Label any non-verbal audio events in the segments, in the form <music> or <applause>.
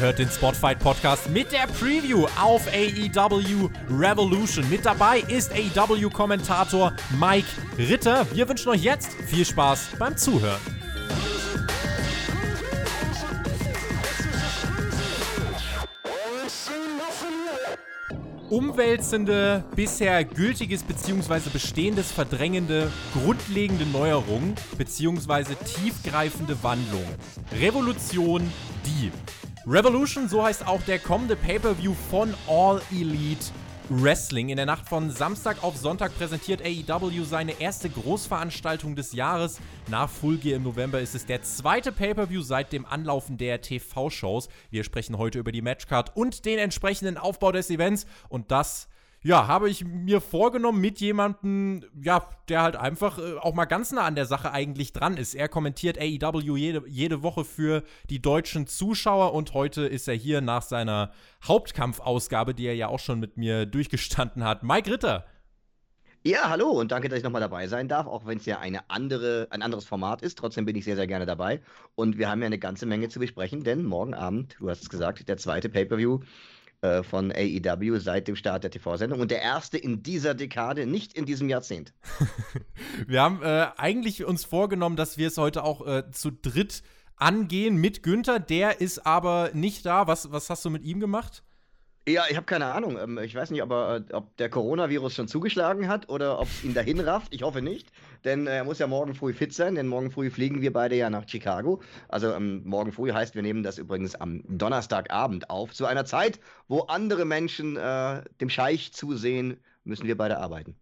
hört den Spotfight Podcast mit der Preview auf AEW Revolution. Mit dabei ist AEW-Kommentator Mike Ritter. Wir wünschen euch jetzt viel Spaß beim Zuhören. Umwälzende, bisher gültiges bzw. bestehendes verdrängende, grundlegende Neuerungen bzw. tiefgreifende Wandlungen. Revolution, die. Revolution, so heißt auch der kommende Pay-per-view von All Elite Wrestling. In der Nacht von Samstag auf Sonntag präsentiert AEW seine erste Großveranstaltung des Jahres. Nach Full Gear im November ist es der zweite Pay-per-view seit dem Anlaufen der TV-Shows. Wir sprechen heute über die Matchcard und den entsprechenden Aufbau des Events und das ja, habe ich mir vorgenommen mit jemandem, ja, der halt einfach äh, auch mal ganz nah an der Sache eigentlich dran ist. Er kommentiert AEW jede, jede Woche für die deutschen Zuschauer und heute ist er hier nach seiner Hauptkampfausgabe, die er ja auch schon mit mir durchgestanden hat. Mike Ritter. Ja, hallo und danke, dass ich nochmal dabei sein darf, auch wenn es ja eine andere, ein anderes Format ist. Trotzdem bin ich sehr, sehr gerne dabei. Und wir haben ja eine ganze Menge zu besprechen, denn morgen Abend, du hast es gesagt, der zweite Pay-Per-View äh, von AEW seit dem Start der TV-Sendung und der erste in dieser Dekade, nicht in diesem Jahrzehnt. <laughs> wir haben äh, eigentlich uns vorgenommen, dass wir es heute auch äh, zu dritt angehen mit Günther. Der ist aber nicht da. Was, was hast du mit ihm gemacht? Ja, ich habe keine Ahnung. Ähm, ich weiß nicht, ob, er, äh, ob der Coronavirus schon zugeschlagen hat oder ob es ihn dahin rafft. Ich hoffe nicht, denn er muss ja morgen früh fit sein, denn morgen früh fliegen wir beide ja nach Chicago. Also ähm, morgen früh heißt, wir nehmen das übrigens am Donnerstagabend auf. Zu einer Zeit, wo andere Menschen äh, dem Scheich zusehen, müssen wir beide arbeiten.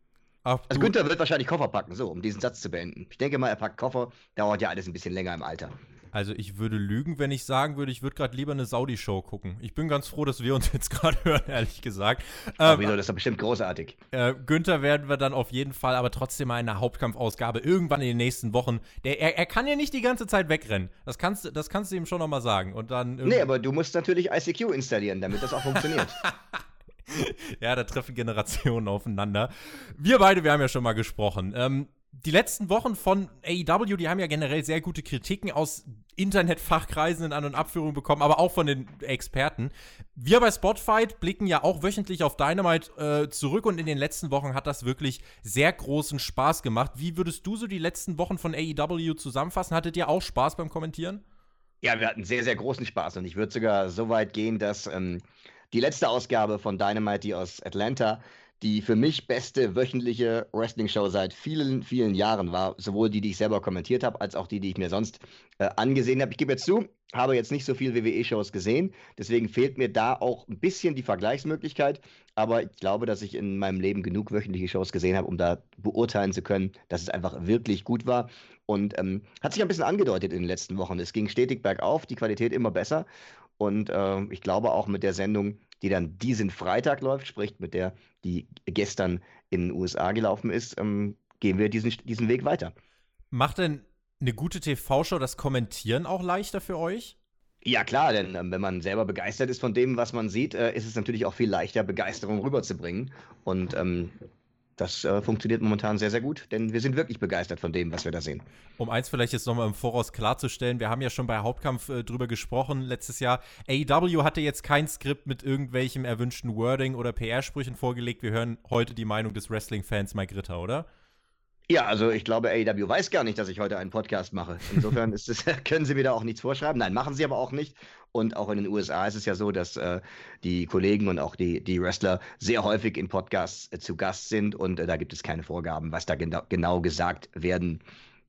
Ach, also Günther wird wahrscheinlich Koffer packen, so, um diesen Satz zu beenden. Ich denke mal, er packt Koffer, dauert ja alles ein bisschen länger im Alter. Also ich würde lügen, wenn ich sagen würde, ich würde gerade lieber eine Saudi-Show gucken. Ich bin ganz froh, dass wir uns <laughs> jetzt gerade hören, ehrlich gesagt. Ähm, wieso, das ist doch bestimmt großartig. Äh, Günther werden wir dann auf jeden Fall, aber trotzdem mal eine Hauptkampfausgabe irgendwann in den nächsten Wochen. Der, er, er kann ja nicht die ganze Zeit wegrennen. Das kannst, das kannst du ihm schon nochmal sagen. Und dann nee, aber du musst natürlich ICQ installieren, damit das auch funktioniert. <laughs> ja, da treffen Generationen aufeinander. Wir beide, wir haben ja schon mal gesprochen. Ähm, die letzten Wochen von AEW, die haben ja generell sehr gute Kritiken aus Internetfachkreisen in An- und Abführung bekommen, aber auch von den Experten. Wir bei Spotfight blicken ja auch wöchentlich auf Dynamite äh, zurück und in den letzten Wochen hat das wirklich sehr großen Spaß gemacht. Wie würdest du so die letzten Wochen von AEW zusammenfassen? Hattet ihr auch Spaß beim Kommentieren? Ja, wir hatten sehr, sehr großen Spaß und ich würde sogar so weit gehen, dass ähm, die letzte Ausgabe von Dynamite, die aus Atlanta, die für mich beste wöchentliche Wrestling-Show seit vielen, vielen Jahren war. Sowohl die, die ich selber kommentiert habe, als auch die, die ich mir sonst äh, angesehen habe. Ich gebe jetzt zu, habe jetzt nicht so viel WWE-Shows gesehen. Deswegen fehlt mir da auch ein bisschen die Vergleichsmöglichkeit. Aber ich glaube, dass ich in meinem Leben genug wöchentliche Shows gesehen habe, um da beurteilen zu können, dass es einfach wirklich gut war. Und ähm, hat sich ein bisschen angedeutet in den letzten Wochen. Es ging stetig bergauf, die Qualität immer besser. Und äh, ich glaube auch mit der Sendung die dann diesen Freitag läuft, sprich mit der, die gestern in den USA gelaufen ist, ähm, gehen wir diesen, diesen Weg weiter. Macht denn eine gute TV-Show das Kommentieren auch leichter für euch? Ja, klar, denn äh, wenn man selber begeistert ist von dem, was man sieht, äh, ist es natürlich auch viel leichter, Begeisterung rüberzubringen. Und ähm, das äh, funktioniert momentan sehr, sehr gut, denn wir sind wirklich begeistert von dem, was wir da sehen. Um eins vielleicht jetzt nochmal im Voraus klarzustellen, wir haben ja schon bei Hauptkampf äh, drüber gesprochen letztes Jahr. AEW hatte jetzt kein Skript mit irgendwelchem erwünschten Wording oder PR-Sprüchen vorgelegt. Wir hören heute die Meinung des Wrestling-Fans Mike Ritter, oder? Ja, also ich glaube, AEW weiß gar nicht, dass ich heute einen Podcast mache. Insofern <laughs> es, <laughs> können sie mir da auch nichts vorschreiben. Nein, machen sie aber auch nicht. Und auch in den USA ist es ja so, dass äh, die Kollegen und auch die, die Wrestler sehr häufig in Podcasts äh, zu Gast sind und äh, da gibt es keine Vorgaben, was da genau, genau gesagt werden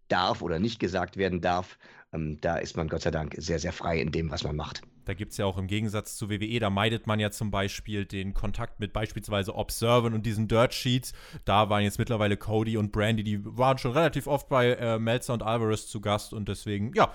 darf oder nicht gesagt werden darf. Ähm, da ist man Gott sei Dank sehr, sehr frei in dem, was man macht. Da gibt es ja auch im Gegensatz zu WWE, da meidet man ja zum Beispiel den Kontakt mit beispielsweise Observern und diesen Dirt Sheets. Da waren jetzt mittlerweile Cody und Brandy, die waren schon relativ oft bei äh, Melzer und Alvarez zu Gast und deswegen, ja,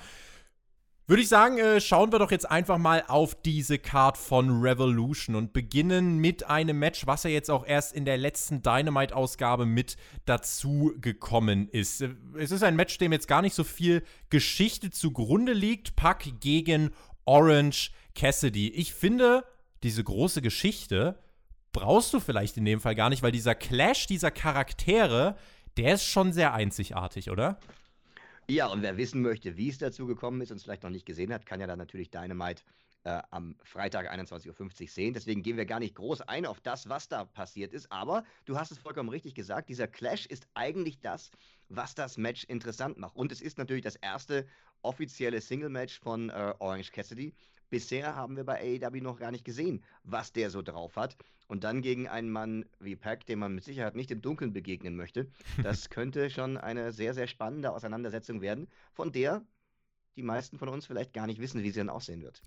würde ich sagen, äh, schauen wir doch jetzt einfach mal auf diese Card von Revolution und beginnen mit einem Match, was ja jetzt auch erst in der letzten Dynamite-Ausgabe mit dazu gekommen ist. Es ist ein Match, dem jetzt gar nicht so viel Geschichte zugrunde liegt. Pack gegen Orange Cassidy. Ich finde, diese große Geschichte brauchst du vielleicht in dem Fall gar nicht, weil dieser Clash dieser Charaktere, der ist schon sehr einzigartig, oder? Ja, und wer wissen möchte, wie es dazu gekommen ist und es vielleicht noch nicht gesehen hat, kann ja dann natürlich Dynamite äh, am Freitag 21.50 Uhr sehen. Deswegen gehen wir gar nicht groß ein auf das, was da passiert ist. Aber du hast es vollkommen richtig gesagt, dieser Clash ist eigentlich das, was das Match interessant macht. Und es ist natürlich das erste offizielle Single-Match von äh, Orange Cassidy. Bisher haben wir bei AEW noch gar nicht gesehen, was der so drauf hat. Und dann gegen einen Mann wie Pack, dem man mit Sicherheit nicht im Dunkeln begegnen möchte. Das <laughs> könnte schon eine sehr, sehr spannende Auseinandersetzung werden, von der die meisten von uns vielleicht gar nicht wissen, wie sie dann aussehen wird.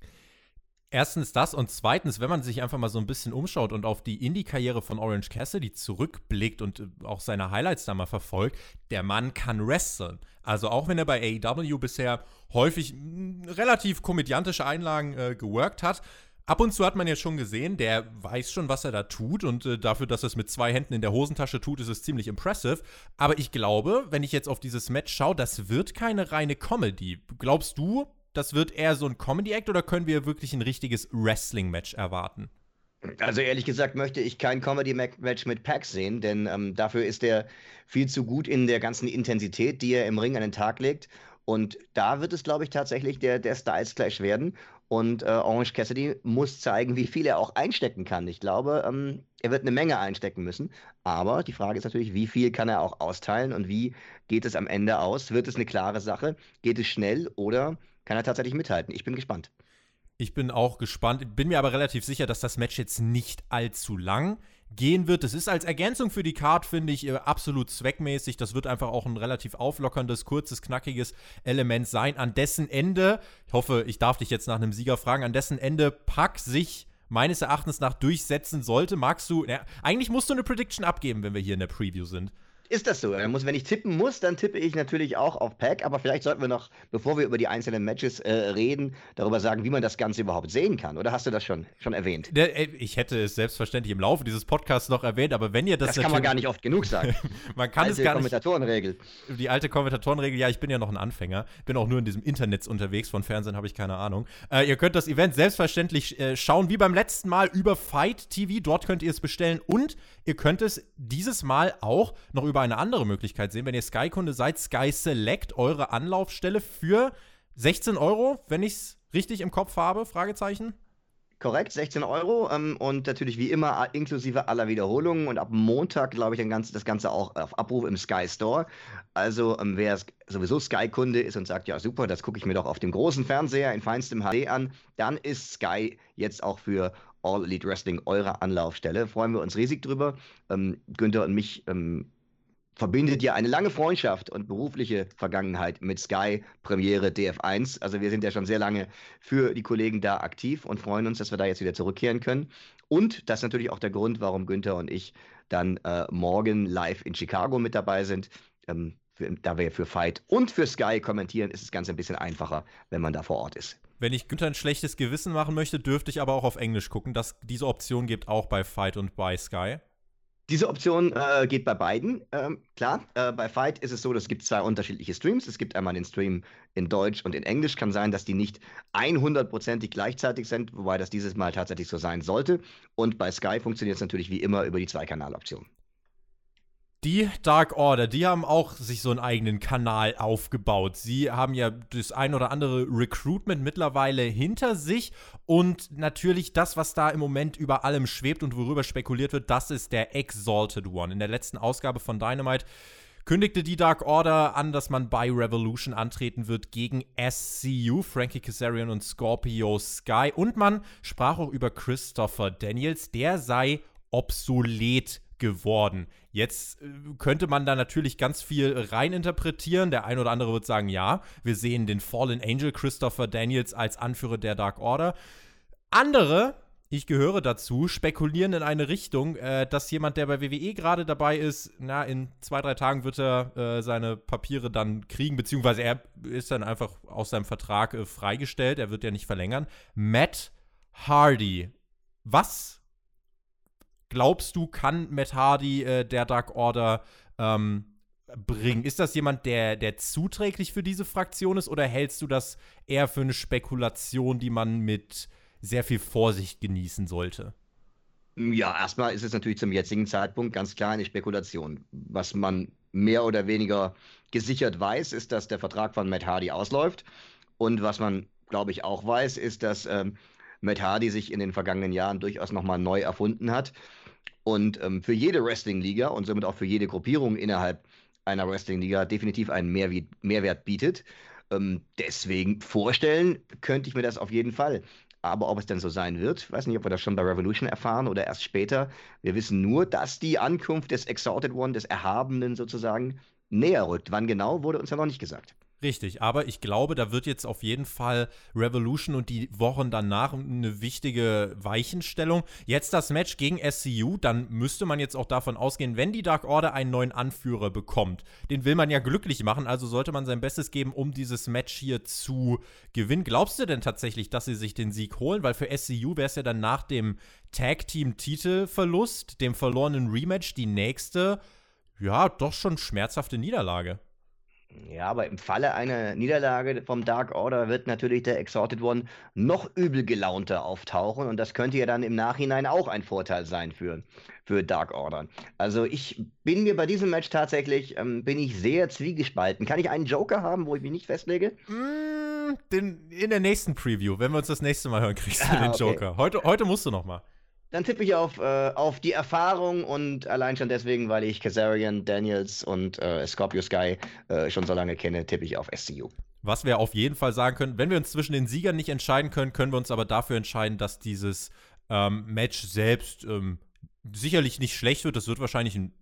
Erstens das und zweitens, wenn man sich einfach mal so ein bisschen umschaut und auf die Indie-Karriere von Orange Cassidy zurückblickt und äh, auch seine Highlights da mal verfolgt, der Mann kann wresteln. Also auch wenn er bei AEW bisher häufig mh, relativ komödiantische Einlagen äh, geworkt hat, Ab und zu hat man ja schon gesehen, der weiß schon, was er da tut und äh, dafür, dass er es mit zwei Händen in der Hosentasche tut, ist es ziemlich impressive. Aber ich glaube, wenn ich jetzt auf dieses Match schaue, das wird keine reine Comedy. Glaubst du, das wird eher so ein Comedy-Act oder können wir wirklich ein richtiges Wrestling-Match erwarten? Also ehrlich gesagt möchte ich kein Comedy-Match mit Pax sehen, denn ähm, dafür ist er viel zu gut in der ganzen Intensität, die er im Ring an den Tag legt. Und da wird es, glaube ich, tatsächlich der, der Styles Clash werden. Und äh, Orange Cassidy muss zeigen, wie viel er auch einstecken kann. Ich glaube, ähm, er wird eine Menge einstecken müssen. Aber die Frage ist natürlich, wie viel kann er auch austeilen und wie geht es am Ende aus? Wird es eine klare Sache? Geht es schnell oder kann er tatsächlich mithalten. Ich bin gespannt. Ich bin auch gespannt, bin mir aber relativ sicher, dass das Match jetzt nicht allzu lang gehen wird. Das ist als Ergänzung für die Card, finde ich, äh, absolut zweckmäßig. Das wird einfach auch ein relativ auflockerndes, kurzes, knackiges Element sein, an dessen Ende, ich hoffe, ich darf dich jetzt nach einem Sieger fragen, an dessen Ende Pack sich meines Erachtens nach durchsetzen sollte. Magst du, ja, eigentlich musst du eine Prediction abgeben, wenn wir hier in der Preview sind ist das so. Muss, wenn ich tippen muss, dann tippe ich natürlich auch auf Pack. Aber vielleicht sollten wir noch, bevor wir über die einzelnen Matches äh, reden, darüber sagen, wie man das Ganze überhaupt sehen kann. Oder hast du das schon, schon erwähnt? Äh, ich hätte es selbstverständlich im Laufe dieses Podcasts noch erwähnt, aber wenn ihr das. Das kann man gar nicht oft genug sagen. <laughs> man kann alte es gar nicht. Kommentatorenregel. Die alte Kommentatorenregel, ja, ich bin ja noch ein Anfänger. Bin auch nur in diesem Internet unterwegs. Von Fernsehen habe ich keine Ahnung. Äh, ihr könnt das Event selbstverständlich äh, schauen, wie beim letzten Mal über Fight TV. Dort könnt ihr es bestellen und ihr könnt es dieses Mal auch noch über eine andere Möglichkeit sehen. Wenn ihr Sky-Kunde seid, Sky Select, eure Anlaufstelle für 16 Euro, wenn ich es richtig im Kopf habe? Fragezeichen. Korrekt, 16 Euro ähm, und natürlich wie immer inklusive aller Wiederholungen und ab Montag, glaube ich, Ganze, das Ganze auch auf Abruf im Sky Store. Also ähm, wer sowieso Sky-Kunde ist und sagt, ja super, das gucke ich mir doch auf dem großen Fernseher in feinstem HD an, dann ist Sky jetzt auch für All Elite Wrestling eure Anlaufstelle. Freuen wir uns riesig drüber. Ähm, Günther und mich ähm, verbindet ja eine lange Freundschaft und berufliche Vergangenheit mit Sky Premiere DF1. Also wir sind ja schon sehr lange für die Kollegen da aktiv und freuen uns, dass wir da jetzt wieder zurückkehren können. Und das ist natürlich auch der Grund, warum Günther und ich dann äh, morgen live in Chicago mit dabei sind. Ähm, für, da wir für Fight und für Sky kommentieren, ist es ganz ein bisschen einfacher, wenn man da vor Ort ist. Wenn ich Günther ein schlechtes Gewissen machen möchte, dürfte ich aber auch auf Englisch gucken. Das, diese Option gibt auch bei Fight und bei Sky. Diese Option äh, geht bei beiden. Ähm, klar, äh, bei Fight ist es so, es gibt zwei unterschiedliche Streams. Es gibt einmal den Stream in Deutsch und in Englisch. Kann sein, dass die nicht 100%ig gleichzeitig sind, wobei das dieses Mal tatsächlich so sein sollte. Und bei Sky funktioniert es natürlich wie immer über die Zweikanaloption. Die Dark Order, die haben auch sich so einen eigenen Kanal aufgebaut. Sie haben ja das ein oder andere Recruitment mittlerweile hinter sich und natürlich das, was da im Moment über allem schwebt und worüber spekuliert wird, das ist der Exalted One. In der letzten Ausgabe von Dynamite kündigte die Dark Order an, dass man bei Revolution antreten wird gegen SCU, Frankie Kazarian und Scorpio Sky. Und man sprach auch über Christopher Daniels, der sei obsolet geworden. Jetzt äh, könnte man da natürlich ganz viel reininterpretieren. Der ein oder andere wird sagen, ja, wir sehen den Fallen Angel Christopher Daniels als Anführer der Dark Order. Andere, ich gehöre dazu, spekulieren in eine Richtung, äh, dass jemand, der bei WWE gerade dabei ist, na, in zwei, drei Tagen wird er äh, seine Papiere dann kriegen, beziehungsweise er ist dann einfach aus seinem Vertrag äh, freigestellt, er wird ja nicht verlängern. Matt Hardy. Was glaubst du, kann Matt Hardy äh, der Dark Order ähm, bringen? Ist das jemand, der, der zuträglich für diese Fraktion ist oder hältst du das eher für eine Spekulation, die man mit sehr viel Vorsicht genießen sollte? Ja, erstmal ist es natürlich zum jetzigen Zeitpunkt ganz klar eine Spekulation. Was man mehr oder weniger gesichert weiß, ist, dass der Vertrag von Matt Hardy ausläuft. Und was man, glaube ich, auch weiß, ist, dass ähm, Matt Hardy sich in den vergangenen Jahren durchaus nochmal neu erfunden hat und ähm, für jede Wrestling-Liga und somit auch für jede Gruppierung innerhalb einer Wrestling-Liga definitiv einen Mehrwert, Mehrwert bietet. Ähm, deswegen vorstellen könnte ich mir das auf jeden Fall. Aber ob es denn so sein wird, weiß nicht, ob wir das schon bei Revolution erfahren oder erst später. Wir wissen nur, dass die Ankunft des Exalted One, des Erhabenen sozusagen, näher rückt. Wann genau, wurde uns ja noch nicht gesagt. Richtig, aber ich glaube, da wird jetzt auf jeden Fall Revolution und die Wochen danach eine wichtige Weichenstellung. Jetzt das Match gegen SCU, dann müsste man jetzt auch davon ausgehen, wenn die Dark Order einen neuen Anführer bekommt. Den will man ja glücklich machen, also sollte man sein Bestes geben, um dieses Match hier zu gewinnen. Glaubst du denn tatsächlich, dass sie sich den Sieg holen? Weil für SCU wäre es ja dann nach dem Tag Team Titelverlust, dem verlorenen Rematch, die nächste, ja, doch schon schmerzhafte Niederlage. Ja, aber im Falle einer Niederlage vom Dark Order wird natürlich der Exalted One noch übel gelaunter auftauchen und das könnte ja dann im Nachhinein auch ein Vorteil sein für, für Dark Order. Also ich bin mir bei diesem Match tatsächlich, ähm, bin ich sehr zwiegespalten. Kann ich einen Joker haben, wo ich mich nicht festlege? Mm, den, in der nächsten Preview, wenn wir uns das nächste Mal hören, kriegst du <laughs> ah, den okay. Joker. Heute, heute musst du noch mal. Dann tippe ich auf, äh, auf die Erfahrung und allein schon deswegen, weil ich Kazarian, Daniels und äh, Scorpio Sky äh, schon so lange kenne, tippe ich auf SCU. Was wir auf jeden Fall sagen können, wenn wir uns zwischen den Siegern nicht entscheiden können, können wir uns aber dafür entscheiden, dass dieses ähm, Match selbst ähm, sicherlich nicht schlecht wird. Das wird wahrscheinlich ein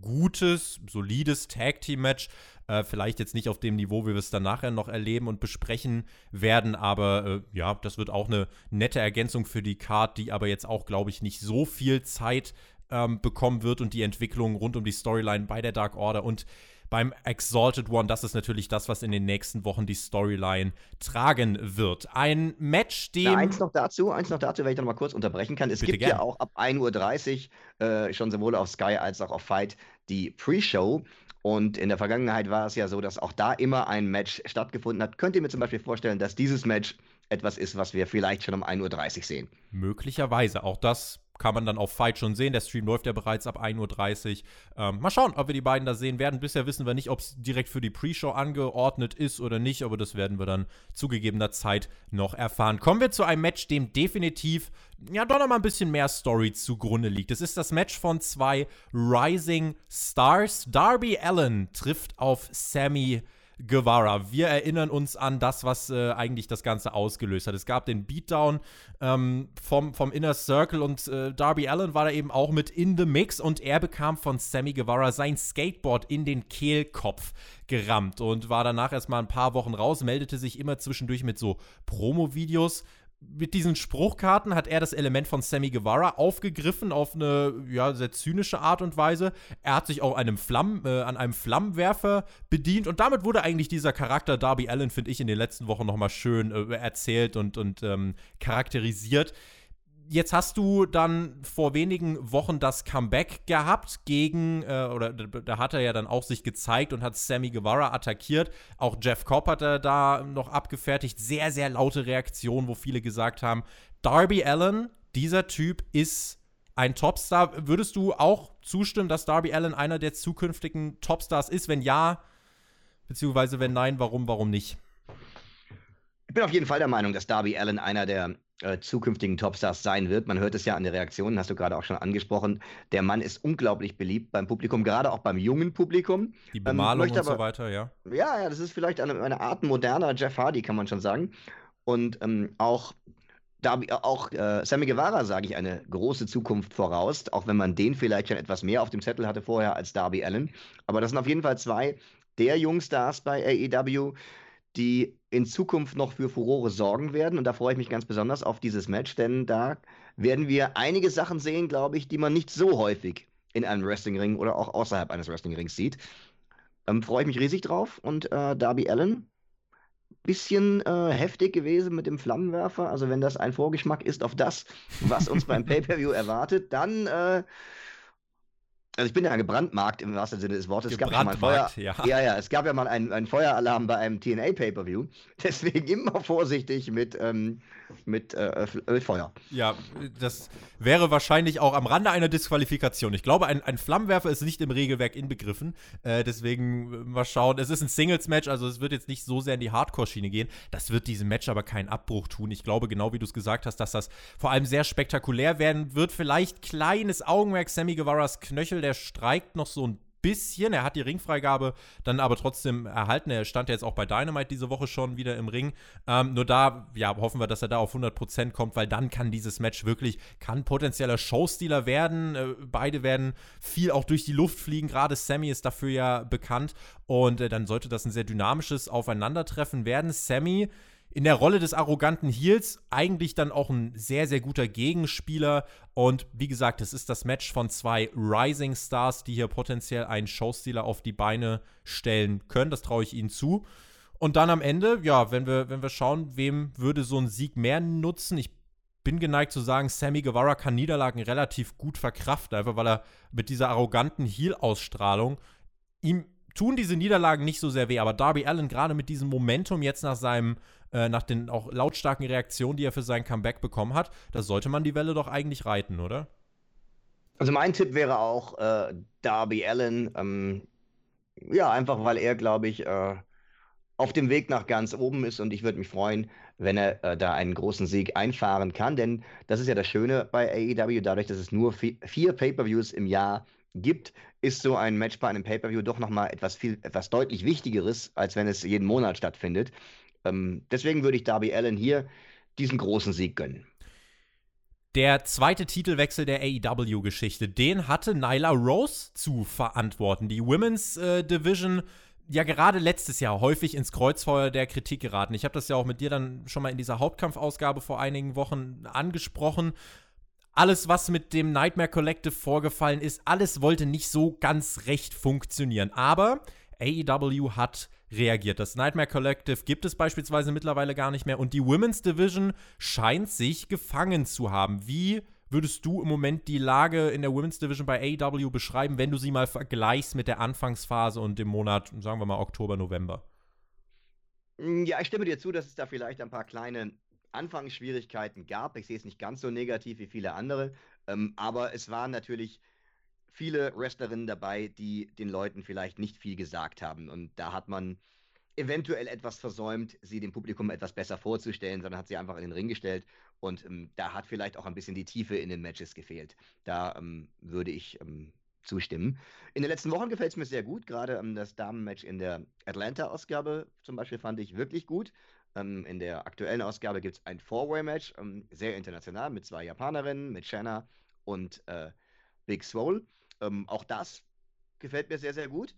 gutes, solides Tag-Team-Match. Äh, vielleicht jetzt nicht auf dem Niveau, wie wir es dann nachher noch erleben und besprechen werden, aber äh, ja, das wird auch eine nette Ergänzung für die Card, die aber jetzt auch, glaube ich, nicht so viel Zeit ähm, bekommen wird und die Entwicklung rund um die Storyline bei der Dark Order und beim Exalted One, das ist natürlich das, was in den nächsten Wochen die Storyline tragen wird. Ein Match, dem. Ja, eins noch dazu, eins noch dazu, wenn ich noch mal kurz unterbrechen kann. Es gibt gern. ja auch ab 1.30 Uhr äh, schon sowohl auf Sky als auch auf Fight die Pre-Show. Und in der Vergangenheit war es ja so, dass auch da immer ein Match stattgefunden hat. Könnt ihr mir zum Beispiel vorstellen, dass dieses Match etwas ist, was wir vielleicht schon um 1.30 Uhr sehen? Möglicherweise. Auch das kann man dann auf Fight schon sehen. Der Stream läuft ja bereits ab 1.30 Uhr. Ähm, mal schauen, ob wir die beiden da sehen werden. Bisher wissen wir nicht, ob es direkt für die Pre-Show angeordnet ist oder nicht, aber das werden wir dann zu gegebener Zeit noch erfahren. Kommen wir zu einem Match, dem definitiv ja doch noch mal ein bisschen mehr Story zugrunde liegt. Es ist das Match von zwei Rising Stars. Darby Allen trifft auf Sammy Guevara. Wir erinnern uns an das, was äh, eigentlich das Ganze ausgelöst hat. Es gab den Beatdown ähm, vom, vom Inner Circle und äh, Darby Allen war da eben auch mit in the Mix und er bekam von Sammy Guevara sein Skateboard in den Kehlkopf gerammt und war danach erstmal ein paar Wochen raus, meldete sich immer zwischendurch mit so Promo-Videos mit diesen Spruchkarten hat er das Element von Sammy Guevara aufgegriffen auf eine ja, sehr zynische Art und Weise. Er hat sich auch einem Flamm, äh, an einem Flammenwerfer bedient und damit wurde eigentlich dieser Charakter Darby Allen, finde ich, in den letzten Wochen nochmal schön äh, erzählt und, und ähm, charakterisiert jetzt hast du dann vor wenigen Wochen das Comeback gehabt gegen, äh, oder da hat er ja dann auch sich gezeigt und hat Sammy Guevara attackiert. Auch Jeff Cobb hat er da noch abgefertigt. Sehr, sehr laute Reaktion, wo viele gesagt haben, Darby Allen, dieser Typ ist ein Topstar. Würdest du auch zustimmen, dass Darby Allen einer der zukünftigen Topstars ist? Wenn ja, beziehungsweise wenn nein, warum, warum nicht? Ich bin auf jeden Fall der Meinung, dass Darby Allen einer der äh, zukünftigen Topstars sein wird. Man hört es ja an den Reaktionen, hast du gerade auch schon angesprochen. Der Mann ist unglaublich beliebt beim Publikum, gerade auch beim jungen Publikum. Die ähm, Bemalung ähm, und aber, so weiter, ja. Ja, ja, das ist vielleicht eine, eine Art moderner Jeff Hardy, kann man schon sagen. Und ähm, auch da, auch äh, Sammy Guevara sage ich eine große Zukunft voraus, auch wenn man den vielleicht schon etwas mehr auf dem Zettel hatte vorher als Darby Allen. Aber das sind auf jeden Fall zwei der Jungstars bei AEW, die in Zukunft noch für Furore sorgen werden. Und da freue ich mich ganz besonders auf dieses Match, denn da werden wir einige Sachen sehen, glaube ich, die man nicht so häufig in einem Wrestlingring oder auch außerhalb eines Wrestlingrings sieht. Ähm, freue ich mich riesig drauf. Und äh, Darby Allen, bisschen äh, heftig gewesen mit dem Flammenwerfer. Also wenn das ein Vorgeschmack ist auf das, was uns beim <laughs> Pay-per-View erwartet, dann äh, also ich bin ja gebrandmarkt im wahrsten Sinne des Wortes. Es gab ja, mal Feuer, ja. ja, ja, es gab ja mal einen, einen Feueralarm bei einem TNA Pay-Per-View. <laughs> Deswegen immer vorsichtig mit, ähm, mit äh, Feuer. Ja, das wäre wahrscheinlich auch am Rande einer Disqualifikation. Ich glaube, ein, ein Flammenwerfer ist nicht im Regelwerk inbegriffen. Äh, deswegen äh, mal schauen. Es ist ein Singles-Match, also es wird jetzt nicht so sehr in die Hardcore-Schiene gehen. Das wird diesem Match aber keinen Abbruch tun. Ich glaube, genau wie du es gesagt hast, dass das vor allem sehr spektakulär werden wird. Vielleicht kleines Augenmerk Sammy Guevara's Knöchel, der streikt noch so ein bisschen. Er hat die Ringfreigabe dann aber trotzdem erhalten. Er stand ja jetzt auch bei Dynamite diese Woche schon wieder im Ring. Ähm, nur da, ja, hoffen wir, dass er da auf 100% kommt, weil dann kann dieses Match wirklich, kann potenzieller Showstealer werden. Äh, beide werden viel auch durch die Luft fliegen. Gerade Sammy ist dafür ja bekannt. Und äh, dann sollte das ein sehr dynamisches Aufeinandertreffen werden. Sammy in der Rolle des arroganten Heels eigentlich dann auch ein sehr, sehr guter Gegenspieler. Und wie gesagt, es ist das Match von zwei Rising Stars, die hier potenziell einen Showstealer auf die Beine stellen können. Das traue ich ihnen zu. Und dann am Ende, ja, wenn wir, wenn wir schauen, wem würde so ein Sieg mehr nutzen, ich bin geneigt zu sagen, Sammy Guevara kann Niederlagen relativ gut verkraften, einfach weil er mit dieser arroganten Heel-Ausstrahlung ihm tun diese Niederlagen nicht so sehr weh, aber Darby Allen gerade mit diesem Momentum jetzt nach seinem äh, nach den auch lautstarken Reaktionen, die er für sein Comeback bekommen hat, da sollte man die Welle doch eigentlich reiten, oder? Also mein Tipp wäre auch äh, Darby Allen. Ähm, ja, einfach weil er, glaube ich, äh, auf dem Weg nach ganz oben ist und ich würde mich freuen, wenn er äh, da einen großen Sieg einfahren kann, denn das ist ja das Schöne bei AEW, dadurch, dass es nur vier Pay-per-Views im Jahr gibt, ist so ein Match bei einem Pay-per-View doch nochmal etwas viel, etwas deutlich Wichtigeres, als wenn es jeden Monat stattfindet. Ähm, deswegen würde ich Darby Allen hier diesen großen Sieg gönnen. Der zweite Titelwechsel der AEW-Geschichte, den hatte Nyla Rose zu verantworten. Die Women's äh, Division ja gerade letztes Jahr häufig ins Kreuzfeuer der Kritik geraten. Ich habe das ja auch mit dir dann schon mal in dieser Hauptkampfausgabe vor einigen Wochen angesprochen. Alles, was mit dem Nightmare Collective vorgefallen ist, alles wollte nicht so ganz recht funktionieren. Aber AEW hat reagiert. Das Nightmare Collective gibt es beispielsweise mittlerweile gar nicht mehr und die Women's Division scheint sich gefangen zu haben. Wie würdest du im Moment die Lage in der Women's Division bei AEW beschreiben, wenn du sie mal vergleichst mit der Anfangsphase und dem Monat, sagen wir mal Oktober, November? Mm, ja, ich stimme dir zu, dass es da vielleicht ein paar kleine Anfangsschwierigkeiten gab. Ich sehe es nicht ganz so negativ wie viele andere, ähm, aber es waren natürlich viele Wrestlerinnen dabei, die den Leuten vielleicht nicht viel gesagt haben. Und da hat man eventuell etwas versäumt, sie dem Publikum etwas besser vorzustellen, sondern hat sie einfach in den Ring gestellt. Und ähm, da hat vielleicht auch ein bisschen die Tiefe in den Matches gefehlt. Da ähm, würde ich ähm, zustimmen. In den letzten Wochen gefällt es mir sehr gut. Gerade ähm, das Damenmatch in der Atlanta-Ausgabe zum Beispiel fand ich wirklich gut. Ähm, in der aktuellen Ausgabe gibt es ein Four-Way-Match, ähm, sehr international, mit zwei Japanerinnen, mit Shanna und äh, Big Swole. Ähm, auch das gefällt mir sehr, sehr gut.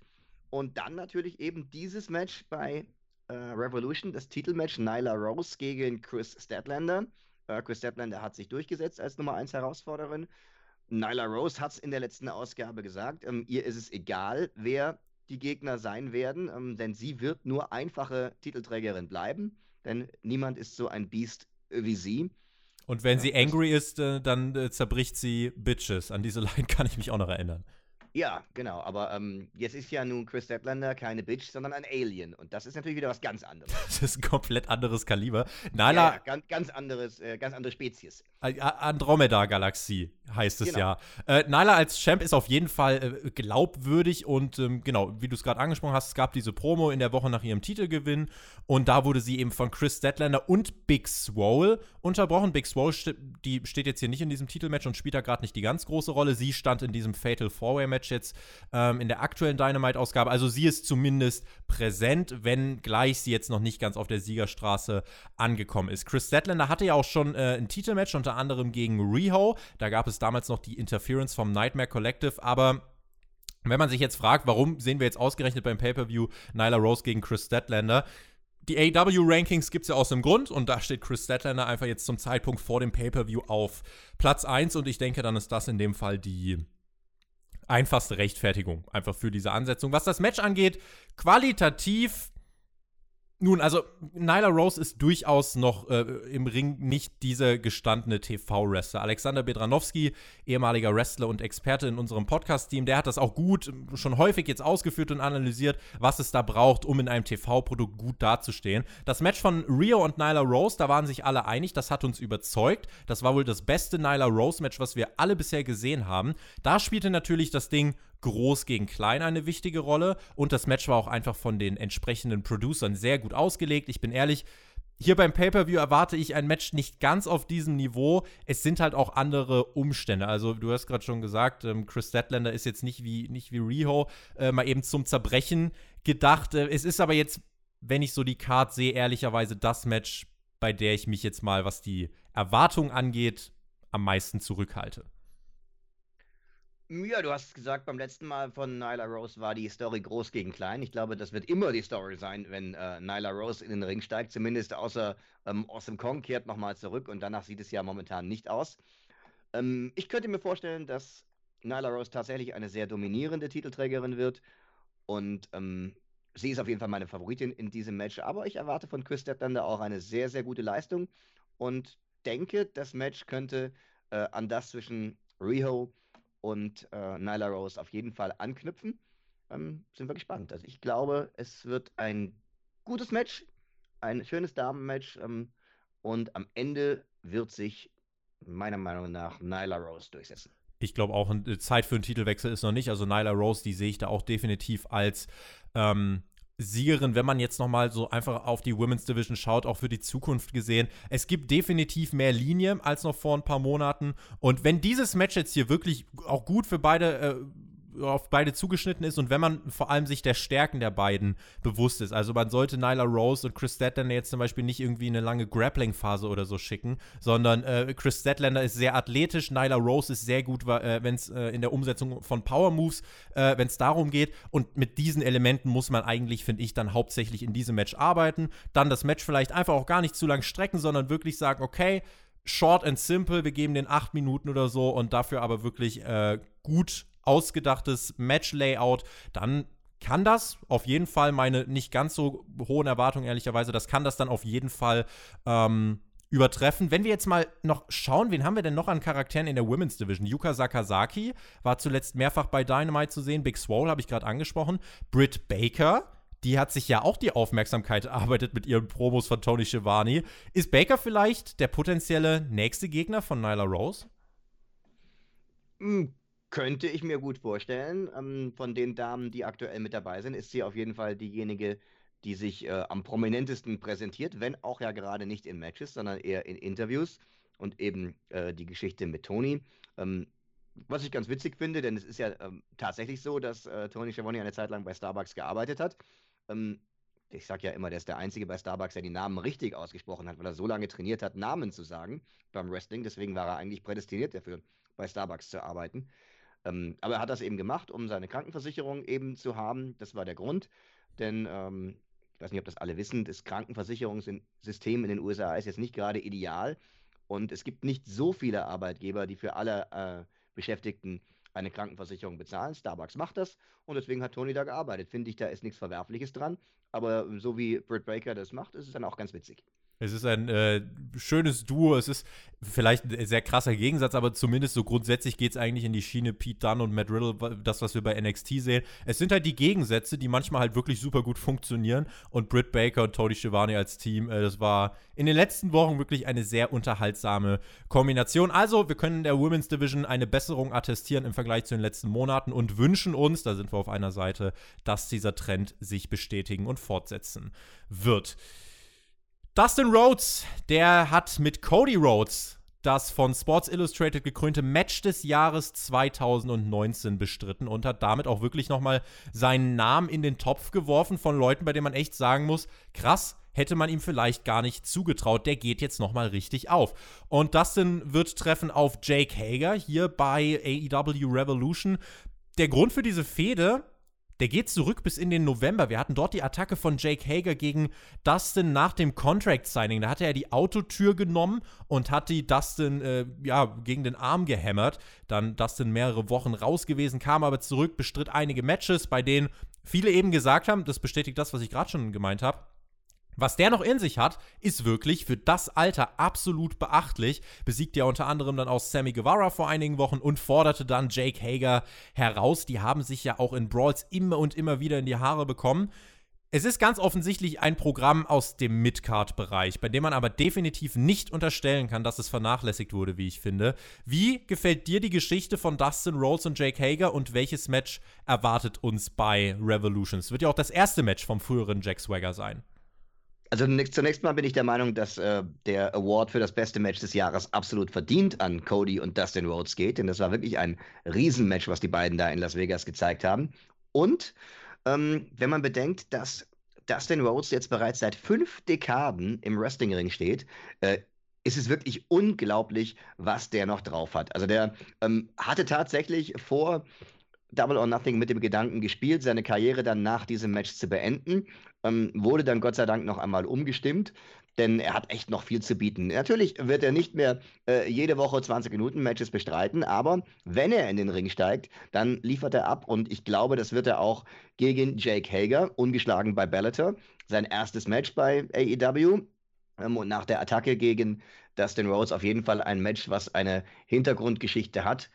Und dann natürlich eben dieses Match bei äh, Revolution, das Titelmatch Nyla Rose gegen Chris Statlander. Äh, Chris Statlander hat sich durchgesetzt als Nummer 1 Herausforderin. Nyla Rose hat es in der letzten Ausgabe gesagt, ähm, ihr ist es egal, wer die Gegner sein werden, ähm, denn sie wird nur einfache Titelträgerin bleiben, denn niemand ist so ein Biest wie sie. Und wenn ja, sie angry ist, äh, dann äh, zerbricht sie Bitches. An diese Line <laughs> kann ich mich auch noch erinnern. Ja, genau. Aber ähm, jetzt ist ja nun Chris Statlander keine Bitch, sondern ein Alien. Und das ist natürlich wieder was ganz anderes. <laughs> Das ist ein komplett anderes Kaliber. Nala. Ja, ja, ganz, ganz, anderes, äh, ganz andere Spezies. Andromeda-Galaxie heißt es genau. ja. Äh, Nyla als Champ ist auf jeden Fall äh, glaubwürdig und ähm, genau, wie du es gerade angesprochen hast, es gab diese Promo in der Woche nach ihrem Titelgewinn und da wurde sie eben von Chris Statlander und Big Swole unterbrochen. Big Swole, st die steht jetzt hier nicht in diesem Titelmatch und spielt da gerade nicht die ganz große Rolle. Sie stand in diesem Fatal Four-Way-Match jetzt ähm, in der aktuellen Dynamite-Ausgabe. Also sie ist zumindest präsent, wenn gleich sie jetzt noch nicht ganz auf der Siegerstraße angekommen ist. Chris Statlander hatte ja auch schon äh, ein Titelmatch unter anderem gegen Riho. Da gab es damals noch die Interference vom Nightmare Collective, aber wenn man sich jetzt fragt, warum sehen wir jetzt ausgerechnet beim Pay-Per-View Nyla Rose gegen Chris Statlander, die AW-Rankings gibt es ja aus dem Grund und da steht Chris Statlander einfach jetzt zum Zeitpunkt vor dem Pay-Per-View auf Platz 1 und ich denke, dann ist das in dem Fall die einfachste Rechtfertigung einfach für diese Ansetzung. Was das Match angeht, qualitativ Nun, also Nyla Rose ist durchaus noch äh, im Ring nicht dieser gestandene TV-Wrestler. Alexander Bedranowski, ehemaliger Wrestler und Experte in unserem Podcast-Team, der hat das auch gut schon häufig jetzt ausgeführt und analysiert, was es da braucht, um in einem TV-Produkt gut dazustehen. Das Match von Rio und Nyla Rose, da waren sich alle einig, das hat uns überzeugt. Das war wohl das beste Nyla Rose-Match, was wir alle bisher gesehen haben. Da spielte natürlich das Ding groß gegen klein eine wichtige Rolle und das Match war auch einfach von den entsprechenden Producern sehr gut ausgelegt. Ich bin ehrlich, hier beim Pay-Per-View erwarte ich ein Match nicht ganz auf diesem Niveau. Es sind halt auch andere Umstände. Also, du hast gerade schon gesagt, ähm, Chris Statlander ist jetzt nicht wie, nicht wie Riho äh, mal eben zum Zerbrechen gedacht. Äh, es ist aber jetzt, wenn ich so die Card sehe, ehrlicherweise das Match, bei der ich mich jetzt mal, was die Erwartung angeht, am meisten zurückhalte. Ja, du hast gesagt, beim letzten Mal von Nyla Rose war die Story groß gegen klein. Ich glaube, das wird immer die Story sein, wenn äh, Nyla Rose in den Ring steigt. Zumindest außer ähm, Awesome Kong kehrt nochmal zurück und danach sieht es ja momentan nicht aus. Ähm, ich könnte mir vorstellen, dass Nyla Rose tatsächlich eine sehr dominierende Titelträgerin wird und ähm, sie ist auf jeden Fall meine Favoritin in diesem Match. Aber ich erwarte von Chris Statlander auch eine sehr, sehr gute Leistung und denke, das Match könnte äh, an das zwischen Riho und äh, Nyla Rose auf jeden Fall anknüpfen. Ähm, sind wir gespannt. Also ich glaube, es wird ein gutes Match, ein schönes Damenmatch ähm, und am Ende wird sich meiner Meinung nach Nyla Rose durchsetzen. Ich glaube auch, Zeit für einen Titelwechsel ist noch nicht. Also Nyla Rose, die sehe ich da auch definitiv als ähm, Siegerin, wenn man jetzt noch mal so einfach auf die Women's Division schaut, auch für die Zukunft gesehen. Es gibt definitiv mehr Linie als noch vor ein paar Monaten. Und wenn dieses Match jetzt hier wirklich auch gut für beide äh, auf beide zugeschnitten ist und wenn man vor allem sich der Stärken der beiden bewusst ist. Also man sollte Nyla Rose und Chris Statlander jetzt zum Beispiel nicht irgendwie eine lange Grappling-Phase oder so schicken, sondern äh, Chris Statlander ist sehr athletisch, Nyla Rose ist sehr gut, äh, wenn es äh, in der Umsetzung von Power Moves, äh, wenn es darum geht. Und mit diesen Elementen muss man eigentlich, finde ich, dann hauptsächlich in diesem Match arbeiten. Dann das Match vielleicht einfach auch gar nicht zu lang strecken, sondern wirklich sagen, okay, short and simple, wir geben den acht Minuten oder so und dafür aber wirklich äh, gut ausgedachtes Match-Layout, dann kann das auf jeden Fall meine nicht ganz so hohen Erwartungen, ehrlicherweise, das kann das dann auf jeden Fall ähm, übertreffen. Wenn wir jetzt mal noch schauen, wen haben wir denn noch an Charakteren in der Women's Division? Yuka Sakazaki war zuletzt mehrfach bei Dynamite zu sehen. Big Swole habe ich gerade angesprochen. Britt Baker, die hat sich ja auch die Aufmerksamkeit erarbeitet mit ihren Promos von Tony Schiavone. Ist Baker vielleicht der potenzielle nächste Gegner von Nyla Rose? Könnte ich mir gut vorstellen. Ähm, von den Damen, die aktuell mit dabei sind, ist sie auf jeden Fall diejenige, die sich äh, am prominentesten präsentiert, wenn auch ja gerade nicht in Matches, sondern eher in Interviews und eben äh, die Geschichte mit Tony. Ähm, was ich ganz witzig finde, denn es ist ja ähm, tatsächlich so, dass äh, Tony Schiavone eine Zeit lang bei Starbucks gearbeitet hat. Ähm, ich sage ja immer, der ist der Einzige bei Starbucks, der die Namen richtig ausgesprochen hat, weil er so lange trainiert hat, Namen zu sagen beim Wrestling. Deswegen war er eigentlich prädestiniert dafür, bei Starbucks zu arbeiten. Ähm, aber er hat das eben gemacht, um seine Krankenversicherung eben zu haben. Das war der Grund. Denn ähm, ich weiß nicht, ob das alle wissen, das Krankenversicherungssystem in den USA ist jetzt nicht gerade ideal. Und es gibt nicht so viele Arbeitgeber, die für alle äh, Beschäftigten eine Krankenversicherung bezahlen. Starbucks macht das und deswegen hat Tony da gearbeitet. Finde ich, da ist nichts Verwerfliches dran. Aber so wie Britt Baker das macht, ist es dann auch ganz witzig. Es ist ein äh, schönes Duo. Es ist vielleicht ein sehr krasser Gegensatz, aber zumindest so grundsätzlich geht es eigentlich in die Schiene Pete Dunne und Matt Riddle, das, was wir bei NXT sehen. Es sind halt die Gegensätze, die manchmal halt wirklich super gut funktionieren. Und Britt Baker und Tony Schiavone als Team, äh, das war in den letzten Wochen wirklich eine sehr unterhaltsame Kombination. Also, wir können der Women's Division eine Besserung attestieren im Vergleich zu den letzten Monaten und wünschen uns, da sind wir auf einer Seite, dass dieser Trend sich bestätigen und fortsetzen wird. Dustin Rhodes, der hat mit Cody Rhodes das von Sports Illustrated gekrönte Match des Jahres 2019 bestritten und hat damit auch wirklich nochmal seinen Namen in den Topf geworfen von Leuten, bei denen man echt sagen muss, krass, hätte man ihm vielleicht gar nicht zugetraut. Der geht jetzt nochmal richtig auf. Und Dustin wird treffen auf Jake Hager hier bei AEW Revolution. Der Grund für diese Fehde der geht zurück bis in den November. Wir hatten dort die Attacke von Jake Hager gegen Dustin nach dem Contract Signing. Da hatte er die Autotür genommen und hat die Dustin äh, ja, gegen den Arm gehämmert. Dann Dustin mehrere Wochen raus gewesen, kam aber zurück, bestritt einige Matches, bei denen viele eben gesagt haben, das bestätigt das, was ich gerade schon gemeint habe Was der noch in sich hat, ist wirklich für das Alter absolut beachtlich. Besiegt ja unter anderem dann auch Sammy Guevara vor einigen Wochen und forderte dann Jake Hager heraus. Die haben sich ja auch in Brawls immer und immer wieder in die Haare bekommen. Es ist ganz offensichtlich ein Programm aus dem Midcard-Bereich, bei dem man aber definitiv nicht unterstellen kann, dass es vernachlässigt wurde, wie ich finde. Wie gefällt dir die Geschichte von Dustin Rhodes und Jake Hager und welches Match erwartet uns bei Revolution? Es wird ja auch das erste Match vom früheren Jack Swagger sein. Also zunächst mal bin ich der Meinung, dass äh, der Award für das beste Match des Jahres absolut verdient an Cody und Dustin Rhodes geht, denn das war wirklich ein Riesenmatch, was die beiden da in Las Vegas gezeigt haben. Und ähm, wenn man bedenkt, dass Dustin Rhodes jetzt bereits seit fünf Dekaden im Wrestlingring steht, äh, ist es wirklich unglaublich, was der noch drauf hat. Also der ähm, hatte tatsächlich vor Double or Nothing mit dem Gedanken gespielt, seine Karriere dann nach diesem Match zu beenden. Ähm, wurde dann Gott sei Dank noch einmal umgestimmt, denn er hat echt noch viel zu bieten. Natürlich wird er nicht mehr äh, jede Woche 20 Minuten Matches bestreiten, aber wenn er in den Ring steigt, dann liefert er ab und ich glaube, das wird er auch gegen Jake Hager, ungeschlagen bei Bellator, sein erstes Match bei AEW. Ähm, und nach der Attacke gegen Dustin Rhodes auf jeden Fall ein Match, was eine Hintergrundgeschichte hat.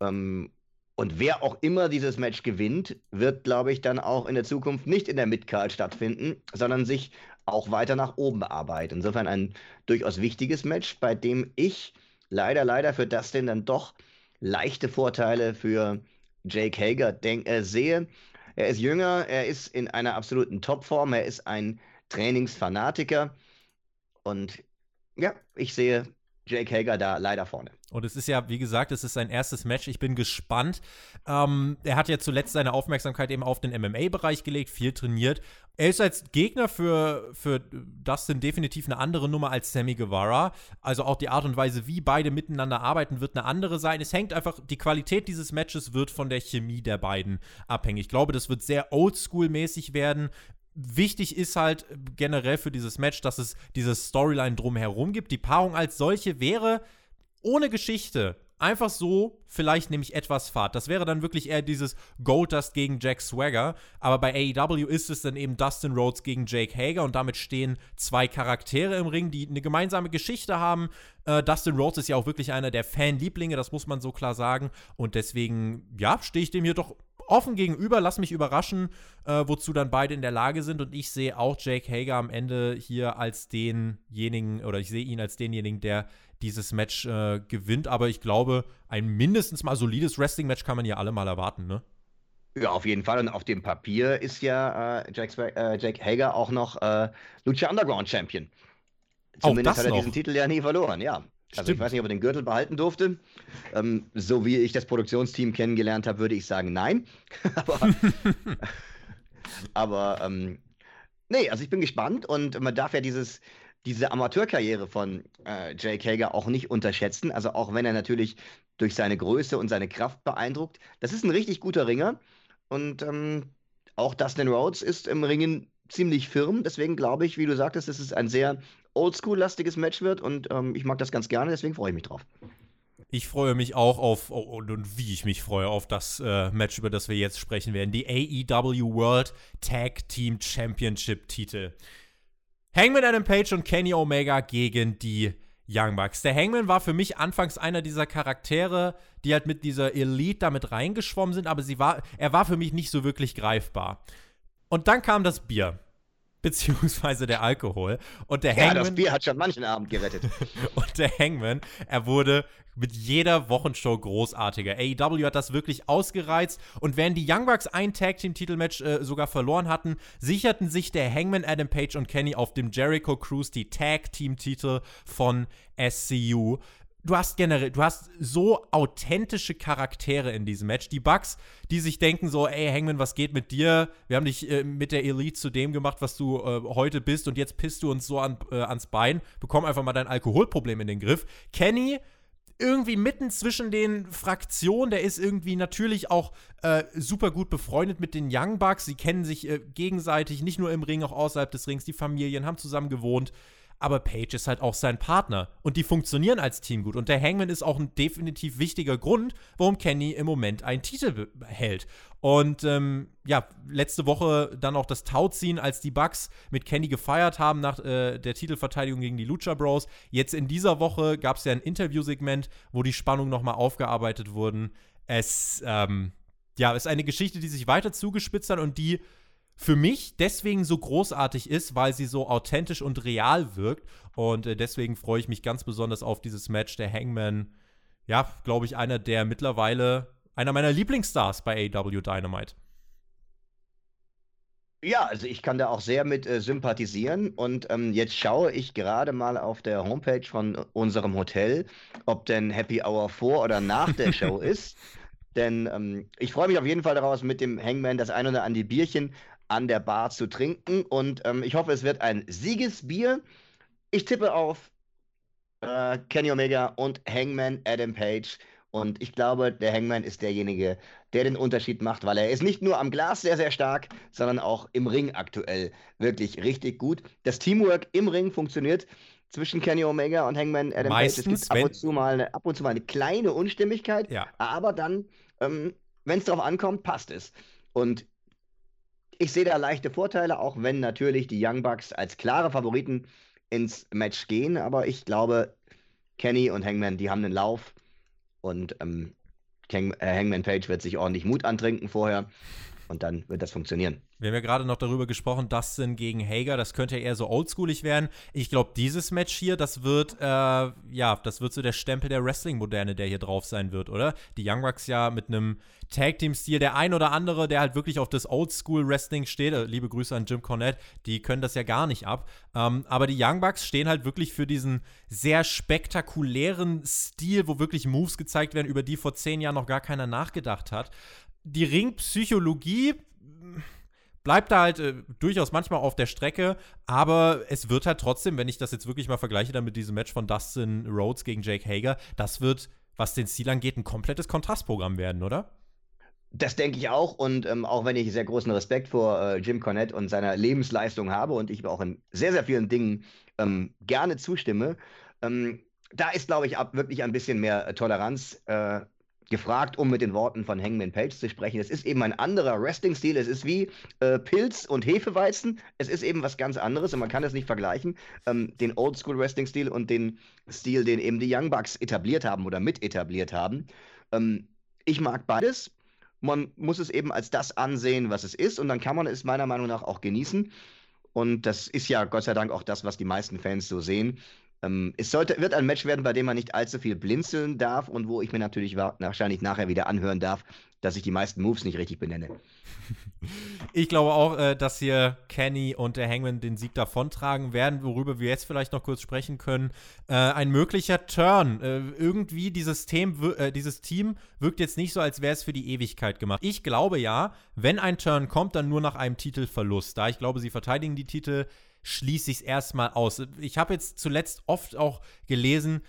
Ähm, und wer auch immer dieses Match gewinnt, wird, glaube ich, dann auch in der Zukunft nicht in der Midcard stattfinden, sondern sich auch weiter nach oben arbeiten. Insofern ein durchaus wichtiges Match, bei dem ich leider, leider für Dustin dann doch leichte Vorteile für Jake Hager denk, äh, sehe. Er ist jünger, er ist in einer absoluten Topform, er ist ein Trainingsfanatiker und ja, ich sehe Jake Hager da leider vorne. Und es ist ja, wie gesagt, es ist sein erstes Match. Ich bin gespannt. Ähm, er hat ja zuletzt seine Aufmerksamkeit eben auf den MMA-Bereich gelegt, viel trainiert. Er ist als Gegner für, für Dustin definitiv eine andere Nummer als Sammy Guevara. Also auch die Art und Weise, wie beide miteinander arbeiten, wird eine andere sein. Es hängt einfach, die Qualität dieses Matches wird von der Chemie der beiden abhängig. Ich glaube, das wird sehr oldschool-mäßig werden wichtig ist halt generell für dieses Match, dass es diese Storyline drumherum gibt. Die Paarung als solche wäre ohne Geschichte einfach so, vielleicht nehme ich etwas Fahrt. Das wäre dann wirklich eher dieses Goldust gegen Jack Swagger. Aber bei AEW ist es dann eben Dustin Rhodes gegen Jake Hager und damit stehen zwei Charaktere im Ring, die eine gemeinsame Geschichte haben. Äh, Dustin Rhodes ist ja auch wirklich einer der Fanlieblinge, das muss man so klar sagen. Und deswegen, ja, stehe ich dem hier doch offen gegenüber, lass mich überraschen, äh, wozu dann beide in der Lage sind. Und ich sehe auch Jake Hager am Ende hier als denjenigen, oder ich sehe ihn als denjenigen, der dieses Match äh, gewinnt. Aber ich glaube, ein mindestens mal solides Wrestling-Match kann man hier alle mal erwarten, ne? Ja, auf jeden Fall. Und auf dem Papier ist ja äh, Jack, äh, Jake Hager auch noch äh, Lucha Underground Champion. Zumindest hat er noch. diesen Titel ja nie verloren, ja. Also ich weiß nicht, ob er den Gürtel behalten durfte. Ähm, so wie ich das Produktionsteam kennengelernt habe, würde ich sagen, nein. <laughs> aber <laughs> aber ähm, nee, also ich bin gespannt und man darf ja dieses, diese Amateurkarriere von äh, Jake Hager auch nicht unterschätzen. Also auch wenn er natürlich durch seine Größe und seine Kraft beeindruckt. Das ist ein richtig guter Ringer. Und ähm, auch Dustin Rhodes ist im Ringen ziemlich firm. Deswegen glaube ich, wie du sagtest, es ein sehr oldschool-lastiges Match wird und ähm, ich mag das ganz gerne, deswegen freue ich mich drauf. Ich freue mich auch auf, oh, und, und, wie ich mich freue, auf das äh, Match, über das wir jetzt sprechen werden. Die AEW World Tag Team Championship Titel. Hangman Adam Page und Kenny Omega gegen die Young Bucks. Der Hangman war für mich anfangs einer dieser Charaktere, die halt mit dieser Elite damit reingeschwommen sind, aber sie war, er war für mich nicht so wirklich greifbar. Und dann kam das Bier beziehungsweise der Alkohol. Und der Hangman. Ja, das Bier hat schon manchen Abend gerettet. <laughs> und der Hangman, er wurde mit jeder Wochenshow großartiger. AEW hat das wirklich ausgereizt und während die Young Bucks ein Tag Team Titelmatch äh, sogar verloren hatten, sicherten sich der Hangman Adam Page und Kenny auf dem Jericho Cruise die Tag Team Titel von SCU du hast generell, du hast so authentische Charaktere in diesem Match. Die Bugs, die sich denken so, ey, Hangman, was geht mit dir? Wir haben dich äh, mit der Elite zu dem gemacht, was du äh, heute bist und jetzt pisst du uns so an, äh, ans Bein. Bekomm einfach mal dein Alkoholproblem in den Griff. Kenny, irgendwie mitten zwischen den Fraktionen, der ist irgendwie natürlich auch äh, super gut befreundet mit den Young Bucks. Sie kennen sich äh, gegenseitig, nicht nur im Ring, auch außerhalb des Rings. Die Familien haben zusammen gewohnt aber Page ist halt auch sein Partner und die funktionieren als Team gut. Und der Hangman ist auch ein definitiv wichtiger Grund, warum Kenny im Moment einen Titel hält. Und ähm, ja, letzte Woche dann auch das Tauziehen, als die Bucks mit Kenny gefeiert haben nach äh, der Titelverteidigung gegen die Lucha Bros. Jetzt in dieser Woche gab es ja ein Interviewsegment, wo die Spannung nochmal aufgearbeitet wurden. Es ähm, ja, ist eine Geschichte, die sich weiter zugespitzt hat und die für mich deswegen so großartig ist, weil sie so authentisch und real wirkt. Und äh, deswegen freue ich mich ganz besonders auf dieses Match. Der Hangman, ja, glaube ich, einer der mittlerweile, einer meiner Lieblingsstars bei AW Dynamite. Ja, also ich kann da auch sehr mit äh, sympathisieren. Und ähm, jetzt schaue ich gerade mal auf der Homepage von unserem Hotel, ob denn Happy Hour vor oder nach der Show <laughs> ist. Denn ähm, ich freue mich auf jeden Fall daraus, mit dem Hangman das ein oder andere Bierchen an der Bar zu trinken. Und ähm, ich hoffe, es wird ein Siegesbier. Ich tippe auf äh, Kenny Omega und Hangman Adam Page. Und ich glaube, der Hangman ist derjenige, der den Unterschied macht, weil er ist nicht nur am Glas sehr, sehr stark, sondern auch im Ring aktuell wirklich richtig gut. Das Teamwork im Ring funktioniert zwischen Kenny Omega und Hangman Adam Meistens, Page. Es gibt ab und, zu mal eine, ab und zu mal eine kleine Unstimmigkeit, ja. aber dann, ähm, wenn es darauf ankommt, passt es. Und ich sehe da leichte Vorteile, auch wenn natürlich die Young Bucks als klare Favoriten ins Match gehen. Aber ich glaube, Kenny und Hangman, die haben einen Lauf. Und ähm, äh, Hangman Page wird sich ordentlich Mut antrinken vorher. Und dann wird das funktionieren. Wir haben ja gerade noch darüber gesprochen, Dustin gegen Hager, das könnte ja eher so oldschoolig werden. Ich glaube, dieses Match hier, das wird, äh, ja, das wird so der Stempel der Wrestling-Moderne, der hier drauf sein wird, oder? Die Young Bucks ja mit einem Tag-Team-Stil, der ein oder andere, der halt wirklich auf das Oldschool-Wrestling steht, äh, liebe Grüße an Jim Cornette, die können das ja gar nicht ab. Ähm, aber die Young Bucks stehen halt wirklich für diesen sehr spektakulären Stil, wo wirklich Moves gezeigt werden, über die vor zehn Jahren noch gar keiner nachgedacht hat. Die Ringpsychologie bleibt da halt äh, durchaus manchmal auf der Strecke, aber es wird halt trotzdem, wenn ich das jetzt wirklich mal vergleiche dann mit diesem Match von Dustin Rhodes gegen Jake Hager, das wird, was den Stil angeht, ein komplettes Kontrastprogramm werden, oder? Das denke ich auch. Und ähm, auch wenn ich sehr großen Respekt vor äh, Jim Cornette und seiner Lebensleistung habe und ich auch in sehr, sehr vielen Dingen ähm, gerne zustimme, ähm, da ist, glaube ich, ab, wirklich ein bisschen mehr äh, Toleranz äh, gefragt, um mit den Worten von Hangman Page zu sprechen. Es ist eben ein anderer Wrestling-Stil. Es ist wie äh, Pilz und Hefeweizen. Es ist eben was ganz anderes und man kann es nicht vergleichen. Ähm, den Oldschool-Wrestling-Stil und den Stil, den eben die Young Bucks etabliert haben oder mit etabliert haben. Ähm, ich mag beides. Man muss es eben als das ansehen, was es ist und dann kann man es meiner Meinung nach auch genießen. Und das ist ja Gott sei Dank auch das, was die meisten Fans so sehen. Ähm, es sollte, wird ein Match werden, bei dem man nicht allzu viel blinzeln darf und wo ich mir natürlich wahrscheinlich nachher wieder anhören darf, dass ich die meisten Moves nicht richtig benenne. <laughs> Ich glaube auch, äh, dass hier Kenny und der Hangman den Sieg davontragen werden, worüber wir jetzt vielleicht noch kurz sprechen können. Äh, ein möglicher Turn. Äh, irgendwie dieses, Team, äh, dieses Team wirkt jetzt nicht so, als wäre es für die Ewigkeit gemacht. Ich glaube ja, wenn ein Turn kommt, dann nur nach einem Titelverlust. Da ich glaube, sie verteidigen die Titel schließe ich es erstmal aus. Ich habe jetzt zuletzt oft auch gelesen,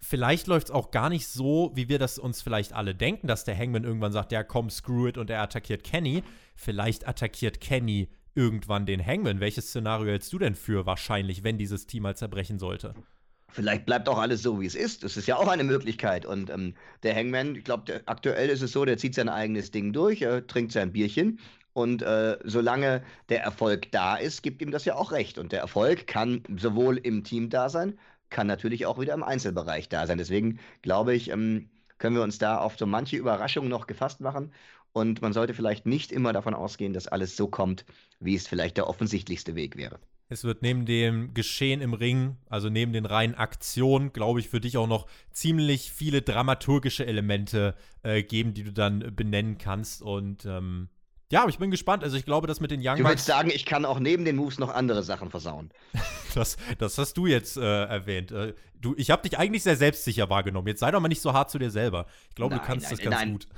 vielleicht läuft es auch gar nicht so, wie wir das uns vielleicht alle denken, dass der Hangman irgendwann sagt, ja komm, screw it und er attackiert Kenny. Vielleicht attackiert Kenny irgendwann den Hangman. Welches Szenario hältst du denn für wahrscheinlich, wenn dieses Team mal zerbrechen sollte? Vielleicht bleibt auch alles so, wie es ist. Das ist ja auch eine Möglichkeit. Und ähm, der Hangman, ich glaube, aktuell ist es so, der zieht sein eigenes Ding durch, er trinkt sein Bierchen und äh, solange der Erfolg da ist, gibt ihm das ja auch recht. Und der Erfolg kann sowohl im Team da sein, kann natürlich auch wieder im Einzelbereich da sein. Deswegen glaube ich, ähm, können wir uns da auf so manche Überraschungen noch gefasst machen. Und man sollte vielleicht nicht immer davon ausgehen, dass alles so kommt, wie es vielleicht der offensichtlichste Weg wäre. Es wird neben dem Geschehen im Ring, also neben den reinen Aktionen, glaube ich, für dich auch noch ziemlich viele dramaturgische Elemente äh, geben, die du dann benennen kannst. Und ähm, ja, aber ich bin gespannt. Also ich glaube, dass mit den Young Du willst sagen, ich kann auch neben den Moves noch andere Sachen versauen. <laughs> das, das hast du jetzt äh, erwähnt. Äh, du, ich habe dich eigentlich sehr selbstsicher wahrgenommen. Jetzt sei doch mal nicht so hart zu dir selber. Ich glaube, du kannst nein, das ganz nein. gut.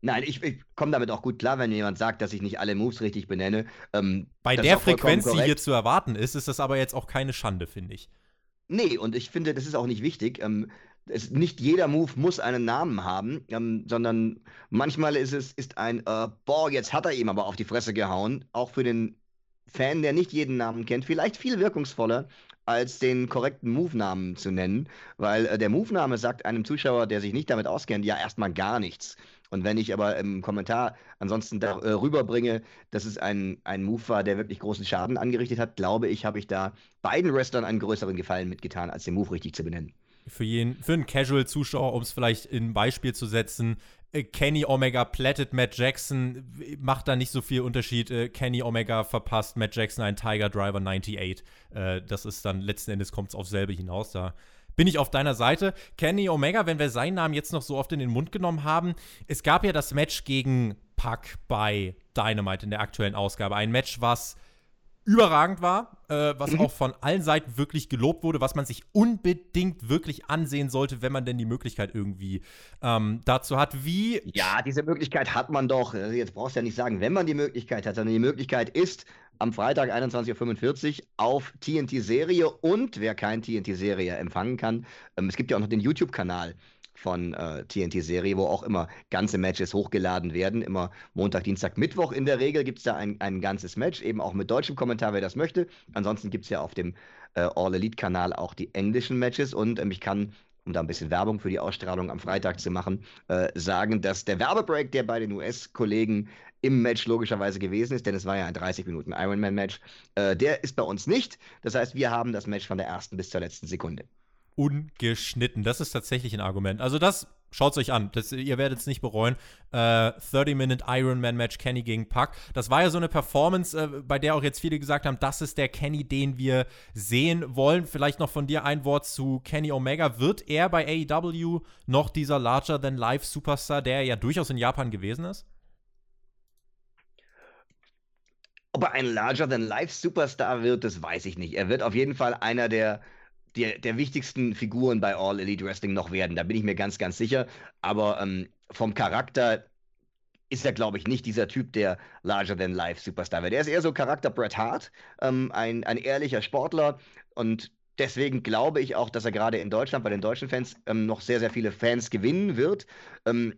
Nein, ich, ich komme damit auch gut klar, wenn jemand sagt, dass ich nicht alle Moves richtig benenne. Ähm, Bei der Frequenz, die hier zu erwarten ist, ist das aber jetzt auch keine Schande, finde ich. Nee, und ich finde, das ist auch nicht wichtig. Ähm, es, nicht jeder Move muss einen Namen haben, ähm, sondern manchmal ist es ist ein, äh, boah, jetzt hat er ihm aber auf die Fresse gehauen. Auch für den Fan, der nicht jeden Namen kennt, vielleicht viel wirkungsvoller, als den korrekten Move-Namen zu nennen, weil äh, der Move-Name sagt einem Zuschauer, der sich nicht damit auskennt, ja erstmal gar nichts. Und wenn ich aber im Kommentar ansonsten darüber äh, bringe, dass es ein, ein Move war, der wirklich großen Schaden angerichtet hat, glaube ich, habe ich da beiden Wrestlern einen größeren Gefallen mitgetan, als den Move richtig zu benennen. Für, jeden, für einen Casual-Zuschauer, um es vielleicht in ein Beispiel zu setzen, äh, Kenny Omega plättet Matt Jackson, macht da nicht so viel Unterschied. Äh, Kenny Omega verpasst Matt Jackson einen Tiger Driver 98. Äh, das ist dann letzten Endes kommt es auf selbe hinaus. Da bin ich auf deiner Seite. Kenny Omega, wenn wir seinen Namen jetzt noch so oft in den Mund genommen haben, es gab ja das Match gegen Puck bei Dynamite in der aktuellen Ausgabe. Ein Match, was überragend war, äh, was mhm. auch von allen Seiten wirklich gelobt wurde, was man sich unbedingt wirklich ansehen sollte, wenn man denn die Möglichkeit irgendwie ähm, dazu hat. Wie. Ja, diese Möglichkeit hat man doch. Also jetzt brauchst du ja nicht sagen, wenn man die Möglichkeit hat, sondern die Möglichkeit ist am Freitag 21.45 Uhr auf TNT-Serie und wer kein TNT-Serie empfangen kann, ähm, es gibt ja auch noch den YouTube-Kanal von äh, TNT-Serie, wo auch immer ganze Matches hochgeladen werden. Immer Montag, Dienstag, Mittwoch in der Regel gibt es da ein, ein ganzes Match, eben auch mit deutschem Kommentar, wer das möchte. Ansonsten gibt es ja auf dem äh, All Elite-Kanal auch die englischen Matches und ähm, ich kann um da ein bisschen Werbung für die Ausstrahlung am Freitag zu machen, äh, sagen, dass der Werbebreak, der bei den US-Kollegen im Match logischerweise gewesen ist, denn es war ja ein 30 Minuten Ironman-Match, äh, der ist bei uns nicht. Das heißt, wir haben das Match von der ersten bis zur letzten Sekunde ungeschnitten. Das ist tatsächlich ein Argument. Also das Schaut es euch an, das, ihr werdet es nicht bereuen. Äh, 30-Minute Ironman-Match Kenny gegen Puck. Das war ja so eine Performance, äh, bei der auch jetzt viele gesagt haben, das ist der Kenny, den wir sehen wollen. Vielleicht noch von dir ein Wort zu Kenny Omega. Wird er bei AEW noch dieser Larger-than-Life-Superstar, der ja durchaus in Japan gewesen ist? Ob er ein Larger-than-Life-Superstar wird, das weiß ich nicht. Er wird auf jeden Fall einer der der, der wichtigsten Figuren bei All Elite Wrestling noch werden. Da bin ich mir ganz, ganz sicher. Aber ähm, vom Charakter ist er, glaube ich, nicht dieser Typ, der Larger-than-Life-Superstar wird. Er ist eher so Charakter Bret Hart, ähm, ein, ein ehrlicher Sportler und deswegen glaube ich auch, dass er gerade in Deutschland bei den deutschen Fans ähm, noch sehr, sehr viele Fans gewinnen wird. Ähm,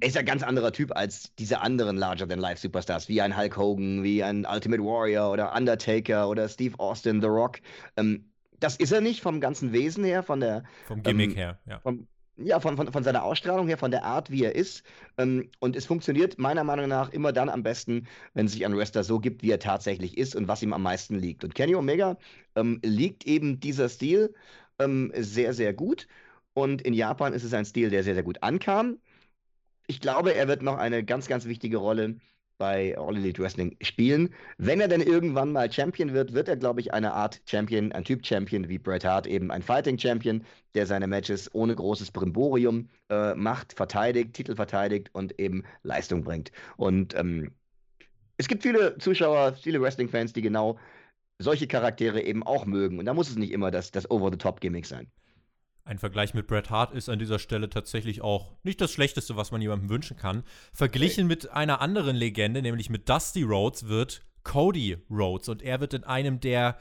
er ist ein ganz anderer Typ als diese anderen Larger-than-Life-Superstars, wie ein Hulk Hogan, wie ein Ultimate Warrior oder Undertaker oder Steve Austin, The Rock. Ähm, das ist er nicht vom ganzen Wesen her, von der. Vom Gimmick ähm, her, ja. Vom, ja, von, von, von seiner Ausstrahlung her, von der Art, wie er ist. Ähm, und es funktioniert meiner Meinung nach immer dann am besten, wenn sich ein Wrestler so gibt, wie er tatsächlich ist und was ihm am meisten liegt. Und Kenny Omega ähm, liegt eben dieser Stil ähm, sehr, sehr gut. Und in Japan ist es ein Stil, der sehr, sehr gut ankam. Ich glaube, er wird noch eine ganz, ganz wichtige Rolle bei All Elite Wrestling spielen. Wenn er denn irgendwann mal Champion wird, wird er, glaube ich, eine Art Champion, ein Typ Champion wie Bret Hart, eben ein Fighting Champion, der seine Matches ohne großes Brimborium äh, macht, verteidigt, Titel verteidigt und eben Leistung bringt. Und ähm, es gibt viele Zuschauer, viele Wrestling-Fans, die genau solche Charaktere eben auch mögen. Und da muss es nicht immer das, das Over-the-Top-Gimmick sein. Ein Vergleich mit Bret Hart ist an dieser Stelle tatsächlich auch nicht das Schlechteste, was man jemandem wünschen kann. Verglichen okay. mit einer anderen Legende, nämlich mit Dusty Rhodes, wird Cody Rhodes und er wird in einem der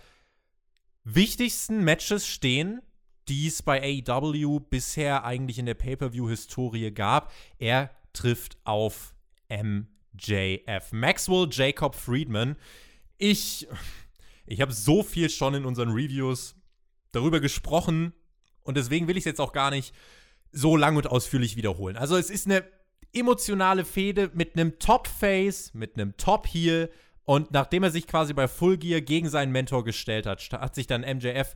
wichtigsten Matches stehen, die es bei AEW bisher eigentlich in der Pay-per-view-Historie gab. Er trifft auf MJF. Maxwell Jacob Friedman. Ich, ich habe so viel schon in unseren Reviews darüber gesprochen, und deswegen will ich es jetzt auch gar nicht so lang und ausführlich wiederholen. Also es ist eine emotionale Fehde mit einem Top-Face, mit einem Top-Heel. Und nachdem er sich quasi bei Full Gear gegen seinen Mentor gestellt hat, hat sich dann MJF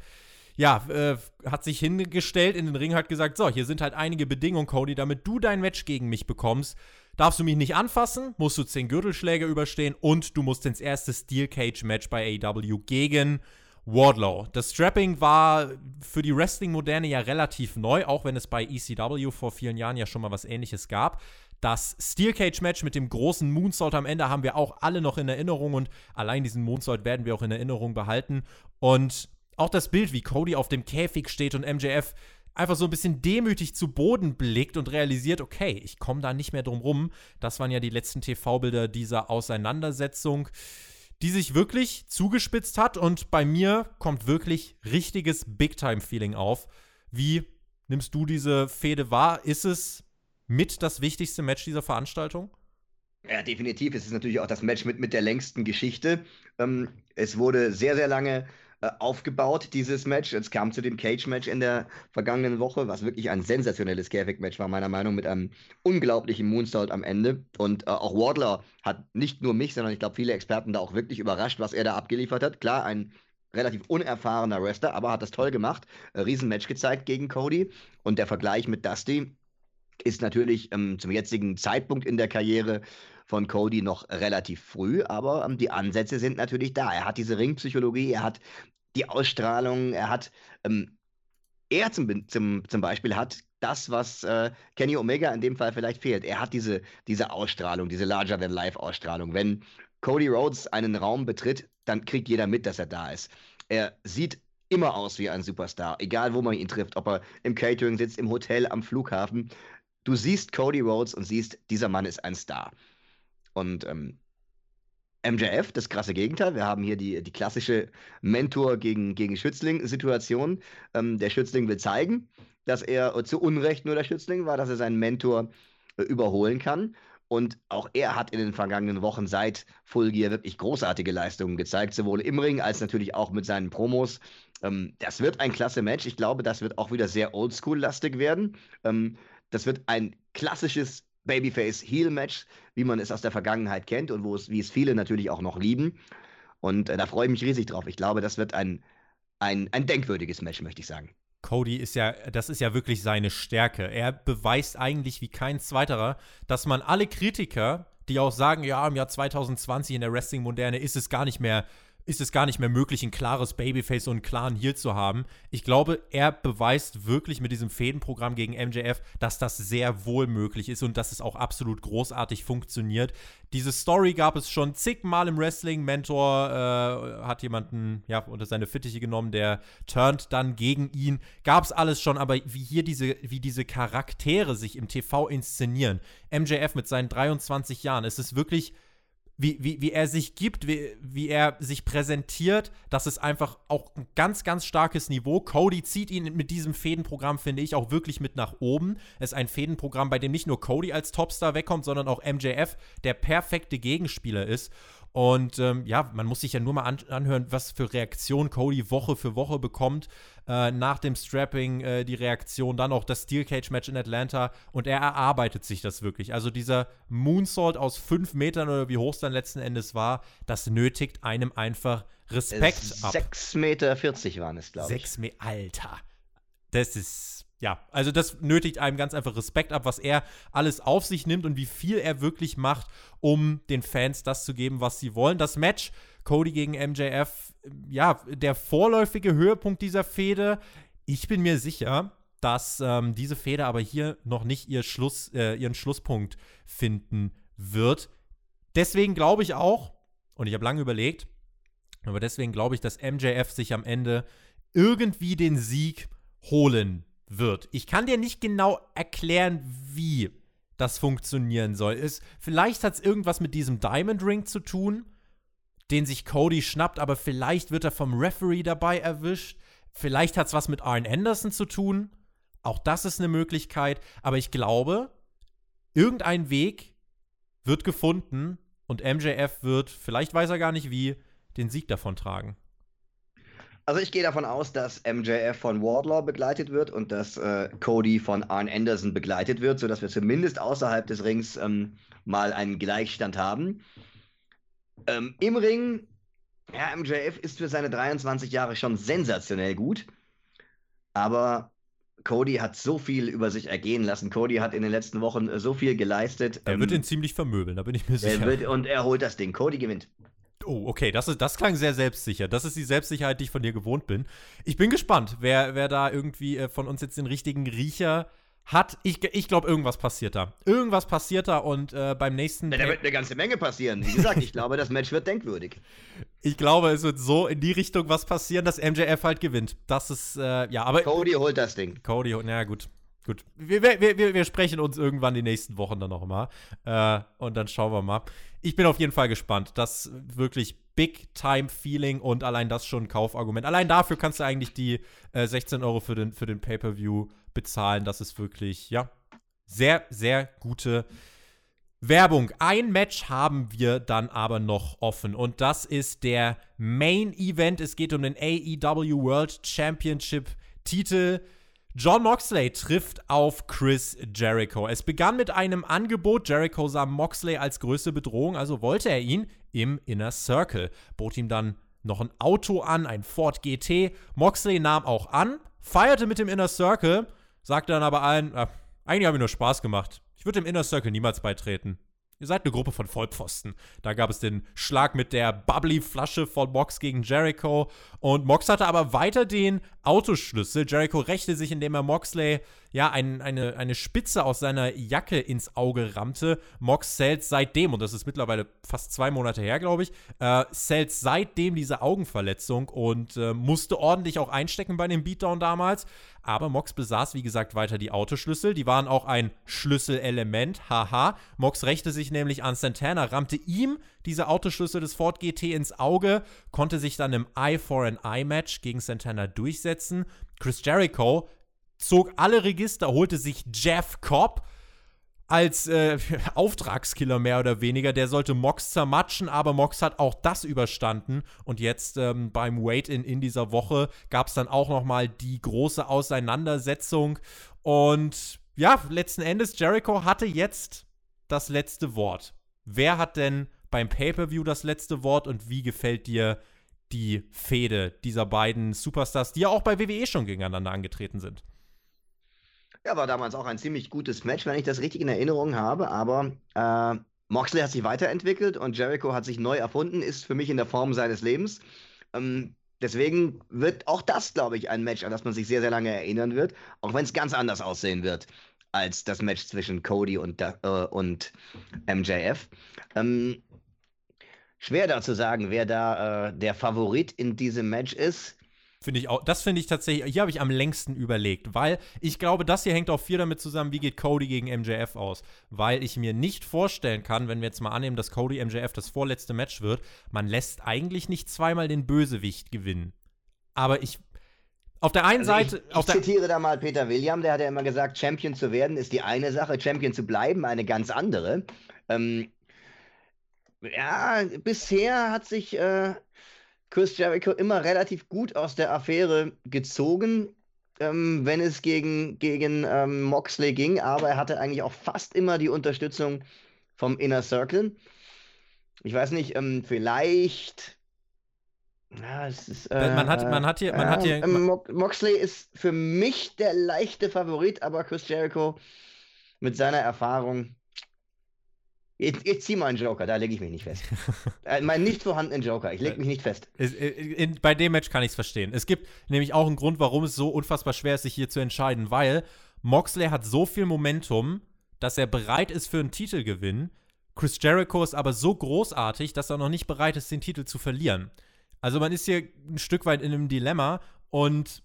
ja, äh, hat sich hingestellt in den Ring, hat gesagt, so, hier sind halt einige Bedingungen, Cody, damit du dein Match gegen mich bekommst, darfst du mich nicht anfassen, musst du zehn Gürtelschläge überstehen und du musst ins erste Steel Cage Match bei AEW gegen Wardlow. Das Strapping war für die Wrestling-Moderne ja relativ neu, auch wenn es bei ECW vor vielen Jahren ja schon mal was ähnliches gab. Das Steel Cage Match mit dem großen Moonsault am Ende haben wir auch alle noch in Erinnerung und allein diesen Moonsault werden wir auch in Erinnerung behalten. Und auch das Bild, wie Cody auf dem Käfig steht und MJF einfach so ein bisschen demütig zu Boden blickt und realisiert, okay, ich komme da nicht mehr drum rum. Das waren ja die letzten TV-Bilder dieser Auseinandersetzung die sich wirklich zugespitzt hat und bei mir kommt wirklich richtiges Big-Time-Feeling auf. Wie nimmst du diese Fehde wahr? Ist es mit das wichtigste Match dieser Veranstaltung? Ja, definitiv. Es ist natürlich auch das Match mit, mit der längsten Geschichte. Ähm, es wurde sehr, sehr lange aufgebaut, dieses Match. Es kam zu dem Cage-Match in der vergangenen Woche, was wirklich ein sensationelles Careback-Match war, meiner Meinung nach, mit einem unglaublichen Moonsault am Ende. Und äh, auch Wardler hat nicht nur mich, sondern ich glaube viele Experten da auch wirklich überrascht, was er da abgeliefert hat. Klar, ein relativ unerfahrener Wrestler, aber hat das toll gemacht. Äh, Riesenmatch gezeigt gegen Cody. Und der Vergleich mit Dusty ist natürlich ähm, zum jetzigen Zeitpunkt in der Karriere von Cody noch relativ früh, aber ähm, die Ansätze sind natürlich da. Er hat diese Ringpsychologie, er hat die Ausstrahlung, er hat, ähm, er zum, zum, zum Beispiel hat das, was äh, Kenny Omega in dem Fall vielleicht fehlt. Er hat diese, diese Ausstrahlung, diese Larger-than-Life-Ausstrahlung. Wenn Cody Rhodes einen Raum betritt, dann kriegt jeder mit, dass er da ist. Er sieht immer aus wie ein Superstar, egal wo man ihn trifft, ob er im Catering sitzt, im Hotel, am Flughafen. Du siehst Cody Rhodes und siehst, dieser Mann ist ein Star. Und ähm, MJF, das krasse Gegenteil. Wir haben hier die, die klassische Mentor gegen, gegen Schützling-Situation. Ähm, der Schützling will zeigen, dass er zu Unrecht nur der Schützling war, dass er seinen Mentor äh, überholen kann. Und auch er hat in den vergangenen Wochen seit Full Gear wirklich großartige Leistungen gezeigt, sowohl im Ring als natürlich auch mit seinen Promos. Ähm, das wird ein klasse Match. Ich glaube, das wird auch wieder sehr oldschool-lastig werden. Ähm, das wird ein klassisches Babyface-Heel-Match, wie man es aus der Vergangenheit kennt und wo es, wie es viele natürlich auch noch lieben. Und äh, da freue ich mich riesig drauf. Ich glaube, das wird ein, ein, ein denkwürdiges Match, möchte ich sagen. Cody ist ja, das ist ja wirklich seine Stärke. Er beweist eigentlich wie kein zweiterer, dass man alle Kritiker, die auch sagen, ja, im Jahr 2020 in der Wrestling-Moderne ist es gar nicht mehr ist es gar nicht mehr möglich, ein klares Babyface und einen klaren Heel zu haben. Ich glaube, er beweist wirklich mit diesem Fädenprogramm gegen MJF, dass das sehr wohl möglich ist und dass es auch absolut großartig funktioniert. Diese Story gab es schon zigmal im Wrestling. Mentor äh, hat jemanden ja, unter seine Fittiche genommen, der turnt dann gegen ihn. Gab es alles schon, aber wie hier diese, wie diese Charaktere sich im TV inszenieren. MJF mit seinen 23 Jahren, es ist wirklich wie, wie, wie er sich gibt, wie, wie er sich präsentiert, das ist einfach auch ein ganz, ganz starkes Niveau. Cody zieht ihn mit diesem Fädenprogramm, finde ich, auch wirklich mit nach oben. Es ist ein Fädenprogramm, bei dem nicht nur Cody als Topstar wegkommt, sondern auch MJF der perfekte Gegenspieler ist. Und ähm, ja, man muss sich ja nur mal an anhören, was für Reaktionen Cody Woche für Woche bekommt. Äh, nach dem Strapping äh, die Reaktion, dann auch das Steel Cage Match in Atlanta. Und er erarbeitet sich das wirklich. Also dieser Moonsault aus fünf Metern oder wie hoch es dann letzten Endes war, das nötigt einem einfach Respekt es ab. 6,40 Meter waren es, glaube ich. 6 Meter, Alter. Das ist ja, also das nötigt einem ganz einfach Respekt ab, was er alles auf sich nimmt und wie viel er wirklich macht, um den Fans das zu geben, was sie wollen. Das Match Cody gegen MJF, ja, der vorläufige Höhepunkt dieser Fehde. Ich bin mir sicher, dass ähm, diese Fehde aber hier noch nicht ihr Schluss, äh, ihren Schlusspunkt finden wird. Deswegen glaube ich auch, und ich habe lange überlegt, aber deswegen glaube ich, dass MJF sich am Ende irgendwie den Sieg holen wird. Ich kann dir nicht genau erklären, wie das funktionieren soll. Ist, vielleicht hat es irgendwas mit diesem Diamond Ring zu tun, den sich Cody schnappt, aber vielleicht wird er vom Referee dabei erwischt. Vielleicht hat es was mit Arn Anderson zu tun. Auch das ist eine Möglichkeit. Aber ich glaube, irgendein Weg wird gefunden und MJF wird, vielleicht weiß er gar nicht wie, den Sieg davon tragen. Also ich gehe davon aus, dass MJF von Wardlaw begleitet wird und dass äh, Cody von Arn Anderson begleitet wird, sodass wir zumindest außerhalb des Rings ähm, mal einen Gleichstand haben. Ähm, Im Ring, ja, MJF ist für seine 23 Jahre schon sensationell gut, aber Cody hat so viel über sich ergehen lassen. Cody hat in den letzten Wochen so viel geleistet. Er ähm, wird ihn ziemlich vermöbeln, da bin ich mir sicher. Wird, und er holt das Ding. Cody gewinnt. Oh, okay, das, ist, das klang sehr selbstsicher. Das ist die Selbstsicherheit, die ich von dir gewohnt bin. Ich bin gespannt, wer, wer da irgendwie äh, von uns jetzt den richtigen Riecher hat. Ich, ich glaube, irgendwas passiert da. Irgendwas passiert da und äh, beim nächsten. Ja, da wird eine ganze Menge passieren. Wie gesagt, ich glaube, das Match wird denkwürdig. <laughs> Ich glaube, es wird so in die Richtung was passieren, dass MJF halt gewinnt. Das ist, äh, ja, aber. Cody holt das Ding. Cody, na gut. Gut, wir, wir, wir, wir, sprechen uns irgendwann die nächsten Wochen dann noch mal. Äh, und dann schauen wir mal. Ich bin auf jeden Fall gespannt. Das wirklich Big-Time-Feeling und allein das schon ein Kaufargument. Allein dafür kannst du eigentlich die äh, 16 Euro für den, für den Pay-Per-View bezahlen. Das ist wirklich, ja, sehr, sehr gute Werbung. Ein Match haben wir dann aber noch offen und das ist der Main Event. Es geht um den AEW World Championship Titel. John Moxley trifft auf Chris Jericho. Es begann mit einem Angebot. Jericho sah Moxley als größte Bedrohung, also wollte er ihn im Inner Circle. Bot ihm dann noch ein Auto an, ein Ford GT. Moxley nahm auch an, feierte mit dem Inner Circle, sagte dann aber allen, äh, eigentlich habe ich nur Spaß gemacht. Ich würde dem Inner Circle niemals beitreten. Ihr seid eine Gruppe von Vollpfosten. Da gab es den Schlag mit der Bubbly-Flasche von Mox gegen Jericho. Und Mox hatte aber weiter den Autoschlüssel. Jericho rächte sich, indem er Moxley ja ein, eine, eine Spitze aus seiner Jacke ins Auge rammte. Mox zählt seitdem, und das ist mittlerweile fast zwei Monate her, glaube ich, äh, zählt seitdem diese Augenverletzung und äh, musste ordentlich auch einstecken bei dem Beatdown damals. Aber Mox besaß, wie gesagt, weiter die Autoschlüssel. Die waren auch ein Schlüsselelement. Haha. Mox rächte sich nämlich an Santana, rammte ihm diese Autoschlüssel des Ford GT ins Auge, konnte sich dann im Eye for an Eye Match gegen Santana durchsetzen. Chris Jericho zog alle Register, holte sich Jeff Cobb als äh, <laughs> Auftragskiller mehr oder weniger. Der sollte Mox zermatschen, aber Mox hat auch das überstanden. Und jetzt ähm, beim Wait-In in dieser Woche gab es dann auch noch mal die große Auseinandersetzung. Und ja, letzten Endes, Jericho hatte jetzt das letzte Wort. Wer hat denn beim Pay-Per-View das letzte Wort und wie gefällt dir die Fehde dieser beiden Superstars, die ja auch bei WWE schon gegeneinander angetreten sind? Ja, war damals auch ein ziemlich gutes Match, wenn ich das richtig in Erinnerung habe. Aber äh, Moxley hat sich weiterentwickelt und Jericho hat sich neu erfunden, ist für mich in der Form seines Lebens. Ähm, deswegen wird auch das, glaube ich, ein Match, an das man sich sehr, sehr lange erinnern wird, auch wenn es ganz anders aussehen wird als das Match zwischen Cody und, äh, und MJF. Ähm, schwer da zu sagen, wer da äh, der Favorit in diesem Match ist. Finde ich auch, das finde ich tatsächlich, hier habe ich am längsten überlegt, weil ich glaube, das hier hängt auch viel damit zusammen, wie geht Cody gegen MJF aus. Weil ich mir nicht vorstellen kann, wenn wir jetzt mal annehmen, dass Cody MJF das vorletzte Match wird, man lässt eigentlich nicht zweimal den Bösewicht gewinnen. Aber ich, auf der einen also Seite. Ich, ich zitiere da mal Peter William, der hat ja immer gesagt, Champion zu werden ist die eine Sache, Champion zu bleiben eine ganz andere. Ähm, ja, bisher hat sich äh, Chris Jericho immer relativ gut aus der Affäre gezogen, ähm, wenn es gegen, gegen ähm, Moxley ging, aber er hatte eigentlich auch fast immer die Unterstützung vom Inner Circle. Ich weiß nicht, ähm, vielleicht. Ja, es ist, äh, man hat, man hat hier, man äh, hat hier. Ähm, Moxley ist für mich der leichte Favorit, aber Chris Jericho mit seiner Erfahrung Jetzt, jetzt zieh mal einen Joker, da lege ich mich nicht fest. <laughs> äh, mein nicht vorhandenen Joker, ich lege mich nicht fest. In, in, bei dem Match kann ich es verstehen. Es gibt nämlich auch einen Grund, warum es so unfassbar schwer ist, sich hier zu entscheiden, weil Moxley hat so viel Momentum, dass er bereit ist für einen Titelgewinn. Chris Jericho ist aber so großartig, dass er noch nicht bereit ist, den Titel zu verlieren. Also man ist hier ein Stück weit in einem Dilemma und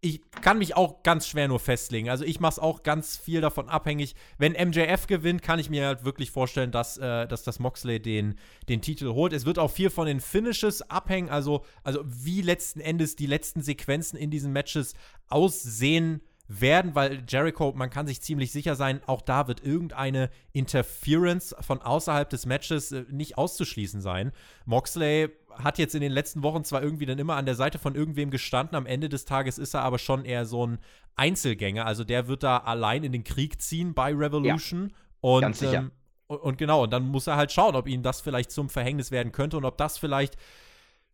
ich kann mich auch ganz schwer nur festlegen. Also ich mache es auch ganz viel davon abhängig. Wenn MJF gewinnt, kann ich mir halt wirklich vorstellen, dass, äh, dass das Moxley den, den Titel holt. Es wird auch viel von den Finishes abhängen, also, also wie letzten Endes die letzten Sequenzen in diesen Matches aussehen werden, weil Jericho, man kann sich ziemlich sicher sein, auch da wird irgendeine Interference von außerhalb des Matches äh, nicht auszuschließen sein. Moxley hat jetzt in den letzten Wochen zwar irgendwie dann immer an der Seite von irgendwem gestanden, am Ende des Tages ist er aber schon eher so ein Einzelgänger. Also der wird da allein in den Krieg ziehen bei Revolution. Ja, und, ganz sicher. Ähm, und, und genau, und dann muss er halt schauen, ob ihm das vielleicht zum Verhängnis werden könnte und ob das vielleicht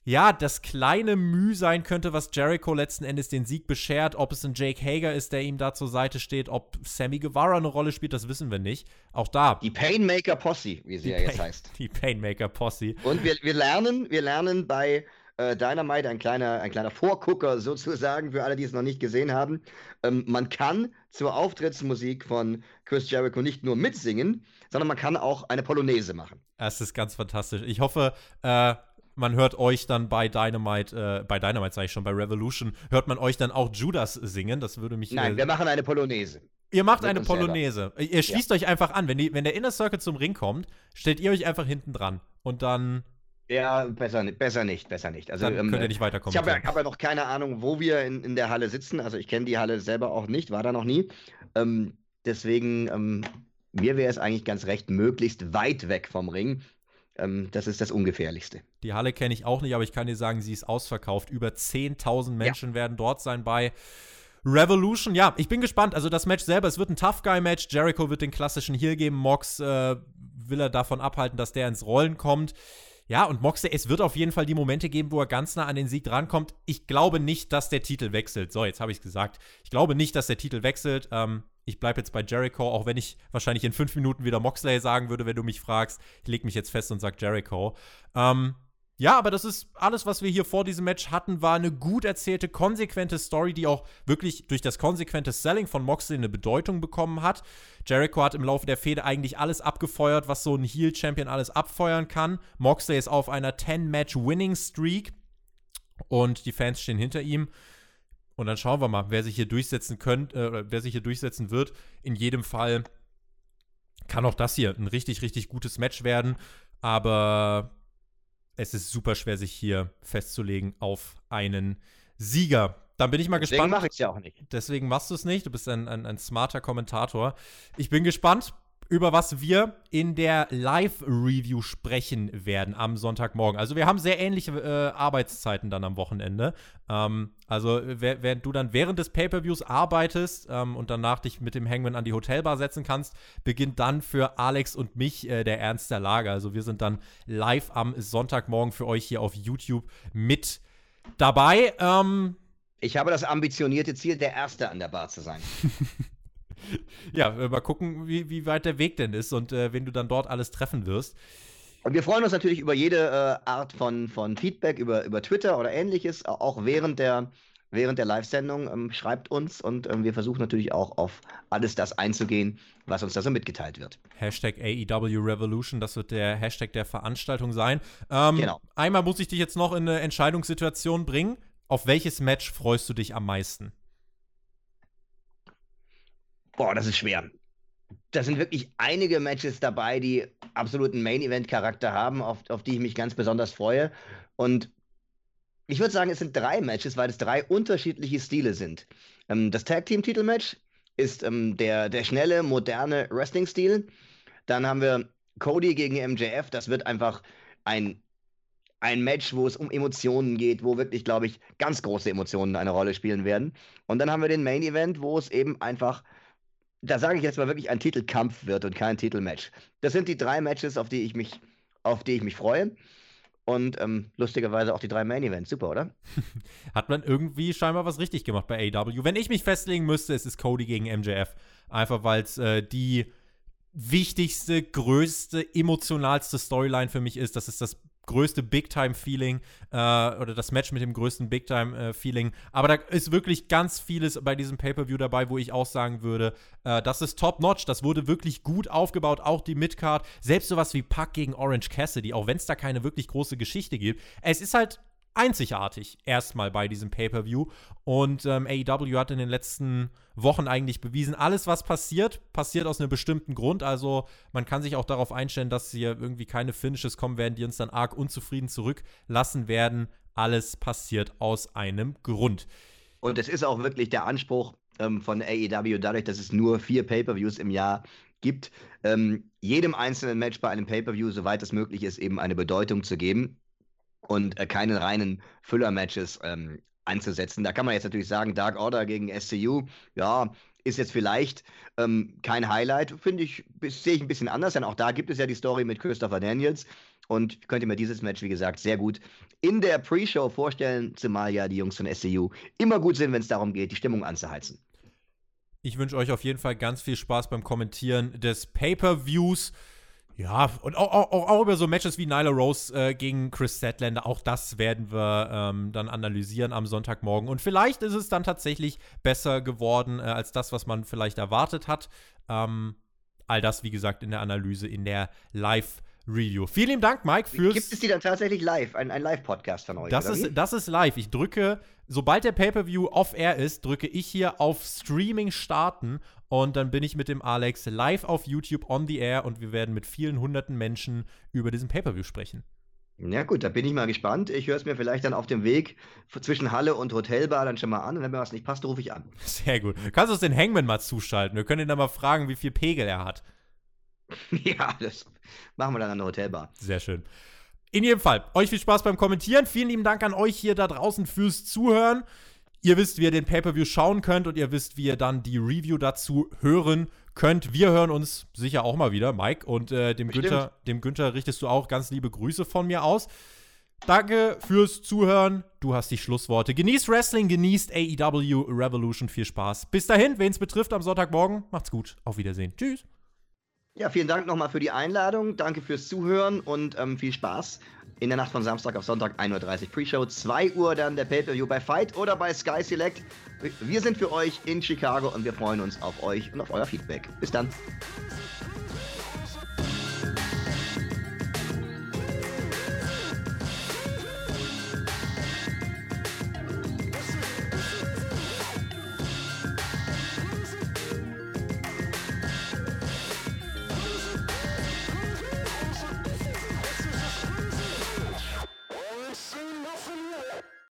ja, das kleine Mühe sein könnte, was Jericho letzten Endes den Sieg beschert. Ob es ein Jake Hager ist, der ihm da zur Seite steht, ob Sammy Guevara eine Rolle spielt, das wissen wir nicht. Auch da. Die Painmaker Posse, wie sie ja jetzt heißt. <laughs> Die Painmaker Posse. Und wir, wir lernen, wir lernen bei äh, Dynamite, ein kleiner, ein kleiner Vorgucker sozusagen, für alle, die es noch nicht gesehen haben. Ähm, man kann zur Auftrittsmusik von Chris Jericho nicht nur mitsingen, sondern man kann auch eine Polonaise machen. Das ist ganz fantastisch. Ich hoffe, äh, man hört euch dann bei Dynamite, äh, bei Dynamite sage ich schon, bei Revolution, hört man euch dann auch Judas singen. Das würde mich. Nein, äh, wir machen eine Polonaise. Ihr macht eine Polonaise. Selber. Ihr schließt ja. euch einfach an. Wenn, die, wenn der Inner Circle zum Ring kommt, stellt ihr euch einfach hinten dran. Und dann. Ja, besser, besser nicht, besser nicht. Also, dann ähm, könnt ihr nicht weiterkommen. Ich habe ja, hab ja, noch keine Ahnung, wo wir in, in der Halle sitzen. Also ich kenne die Halle selber auch nicht, war da noch nie. Ähm, deswegen ähm, mir wäre es eigentlich ganz recht, möglichst weit weg vom Ring. Ähm, das ist das Ungefährlichste. Die Halle kenne ich auch nicht, aber ich kann dir sagen, sie ist ausverkauft. Über 10.000 Menschen ja. werden dort sein bei Revolution. Ja, ich bin gespannt. Also das Match selber, es wird ein Tough Guy-Match. Jericho wird den klassischen Heal geben. Mox äh, will er davon abhalten, dass der ins Rollen kommt. Ja, und Moxley, es wird auf jeden Fall die Momente geben, wo er ganz nah an den Sieg drankommt. Ich glaube nicht, dass der Titel wechselt. So, jetzt habe ich es gesagt. Ich glaube nicht, dass der Titel wechselt. Ähm, ich bleibe jetzt bei Jericho, auch wenn ich wahrscheinlich in fünf Minuten wieder Moxley sagen würde, wenn du mich fragst. Ich lege mich jetzt fest und sage Jericho. Ähm, ja, aber das ist alles, was wir hier vor diesem Match hatten, war eine gut erzählte, konsequente Story, die auch wirklich durch das konsequente Selling von Moxley eine Bedeutung bekommen hat. Jericho hat im Laufe der Fehde eigentlich alles abgefeuert, was so ein Heel-Champion alles abfeuern kann. Moxley ist auf einer 10-Match-Winning-Streak und die Fans stehen hinter ihm. Und dann schauen wir mal, wer sich hier durchsetzen könnt, äh, wer sich hier durchsetzen wird. In jedem Fall kann auch das hier ein richtig, richtig gutes Match werden. Aber es ist super schwer, sich hier festzulegen auf einen Sieger. Dann bin ich mal Deswegen gespannt. Deswegen mache ich es ja auch nicht. Deswegen machst du es nicht. Du bist ein, ein, ein smarter Kommentator. Ich bin gespannt über was wir in der Live-Review sprechen werden am Sonntagmorgen. Also wir haben sehr ähnliche äh, Arbeitszeiten dann am Wochenende. Ähm, also während du dann während des Pay-per-Views arbeitest ähm, und danach dich mit dem Hangman an die Hotelbar setzen kannst, beginnt dann für Alex und mich äh, der Ernst der Lage. Also wir sind dann live am Sonntagmorgen für euch hier auf YouTube mit dabei. Ähm, ich habe das ambitionierte Ziel, der Erste an der Bar zu sein. <laughs> <laughs> ja, mal gucken, wie, wie weit der Weg denn ist und äh, wen du dann dort alles treffen wirst. Und wir freuen uns natürlich über jede äh, Art von, von Feedback, über, über Twitter oder ähnliches, auch während der, während der Live-Sendung. Ähm, schreibt uns und ähm, wir versuchen natürlich auch auf alles das einzugehen, was uns da so mitgeteilt wird. Hashtag AEW Revolution, das wird der Hashtag der Veranstaltung sein. Ähm, genau. Einmal muss ich dich jetzt noch in eine Entscheidungssituation bringen. Auf welches Match freust du dich am meisten? Boah, das ist schwer. Da sind wirklich einige Matches dabei, die absoluten Main-Event-Charakter haben, auf, auf die ich mich ganz besonders freue. Und ich würde sagen, es sind drei Matches, weil es drei unterschiedliche Stile sind. Ähm, das Tag-Team-Titelmatch ist ähm, der, der schnelle, moderne Wrestling-Stil. Dann haben wir Cody gegen MJF. Das wird einfach ein, ein Match, wo es um Emotionen geht, wo wirklich, glaube ich, ganz große Emotionen eine Rolle spielen werden. Und dann haben wir den Main-Event, wo es eben einfach da sage ich jetzt mal wirklich ein Titelkampf wird und kein Titelmatch. Das sind die drei Matches, auf die ich mich, auf die ich mich freue. Und ähm, lustigerweise auch die drei Main Events. Super, oder? <laughs> Hat man irgendwie scheinbar was richtig gemacht bei AW. Wenn ich mich festlegen müsste, es ist Cody gegen MJF. Einfach weil es äh, die wichtigste, größte, emotionalste Storyline für mich ist. Das ist das größte Big-Time-Feeling äh, oder das Match mit dem größten Big-Time-Feeling. Aber da ist wirklich ganz vieles bei diesem Pay-Per-View dabei, wo ich auch sagen würde, äh, das ist top-notch. Das wurde wirklich gut aufgebaut, auch die Midcard. Selbst sowas wie Puck gegen Orange Cassidy, auch wenn es da keine wirklich große Geschichte gibt. Es ist halt einzigartig erstmal bei diesem Pay-per-View. Und ähm, AEW hat in den letzten Wochen eigentlich bewiesen, alles, was passiert, passiert aus einem bestimmten Grund. Also man kann sich auch darauf einstellen, dass hier irgendwie keine Finishes kommen werden, die uns dann arg unzufrieden zurücklassen werden. Alles passiert aus einem Grund. Und es ist auch wirklich der Anspruch ähm, von AEW, dadurch, dass es nur vier Pay-per-Views im Jahr gibt, ähm, jedem einzelnen Match bei einem Pay-per-View, soweit es möglich ist, eben eine Bedeutung zu geben und äh, keine reinen Füller-Matches ähm, einzusetzen. Da kann man jetzt natürlich sagen, Dark Order gegen SCU, ja, ist jetzt vielleicht ähm, kein Highlight, finde ich, sehe ich ein bisschen anders, denn auch da gibt es ja die Story mit Christopher Daniels und könnte mir dieses Match, wie gesagt, sehr gut in der Pre-Show vorstellen, zumal ja die Jungs von SCU immer gut sind, wenn es darum geht, die Stimmung anzuheizen. Ich wünsche euch auf jeden Fall ganz viel Spaß beim Kommentieren des Pay-Per-Views. Ja, und auch, auch, auch, über so Matches wie Nyla Rose äh, gegen Chris Statlander, auch das werden wir ähm, dann analysieren am Sonntagmorgen. Und vielleicht ist es dann tatsächlich besser geworden äh, als das, was man vielleicht erwartet hat. Ähm, all das, wie gesagt, in der Analyse, in der Live- Review. Vielen Dank, Mike, fürs. Gibt es die dann tatsächlich live? Ein, ein Live-Podcast von euch? Das ist, das ist live. Ich drücke, sobald der Pay-Per-View off-air ist, drücke ich hier auf Streaming starten und dann bin ich mit dem Alex live auf YouTube on the air und wir werden mit vielen hunderten Menschen über diesen Pay-Per-View sprechen. Ja gut, da bin ich mal gespannt. Ich höre es mir vielleicht dann auf dem Weg zwischen Halle und Hotelbar dann schon mal an und wenn mir was nicht passt, rufe ich an. <laughs> Sehr gut. Kannst du uns den Hangman mal zuschalten? Wir können ihn dann mal fragen, wie viel Pegel er hat. <laughs> Ja, das machen wir dann an der Hotelbar. Sehr schön. In jedem Fall, euch viel Spaß beim Kommentieren. Vielen lieben Dank an euch hier da draußen fürs Zuhören. Ihr wisst, wie ihr den Pay-Per-View schauen könnt und ihr wisst, wie ihr dann die Review dazu hören könnt. Wir hören uns sicher auch mal wieder, Mike. Und äh, dem, Günther, dem Günther richtest du auch ganz liebe Grüße von mir aus. Danke fürs Zuhören. Du hast die Schlussworte. Genießt Wrestling, genießt AEW Revolution. Viel Spaß. Bis dahin, wen es betrifft am Sonntagmorgen. Macht's gut. Auf Wiedersehen. Tschüss. Ja, vielen Dank nochmal für die Einladung. Danke fürs Zuhören und ähm, viel Spaß in der Nacht von Samstag auf Sonntag 1.30 Uhr Pre-Show, 2 Uhr dann der Pay-Per-View bei Fight oder bei Sky Select. Wir sind für euch in Chicago und wir freuen uns auf euch und auf euer Feedback. Bis dann.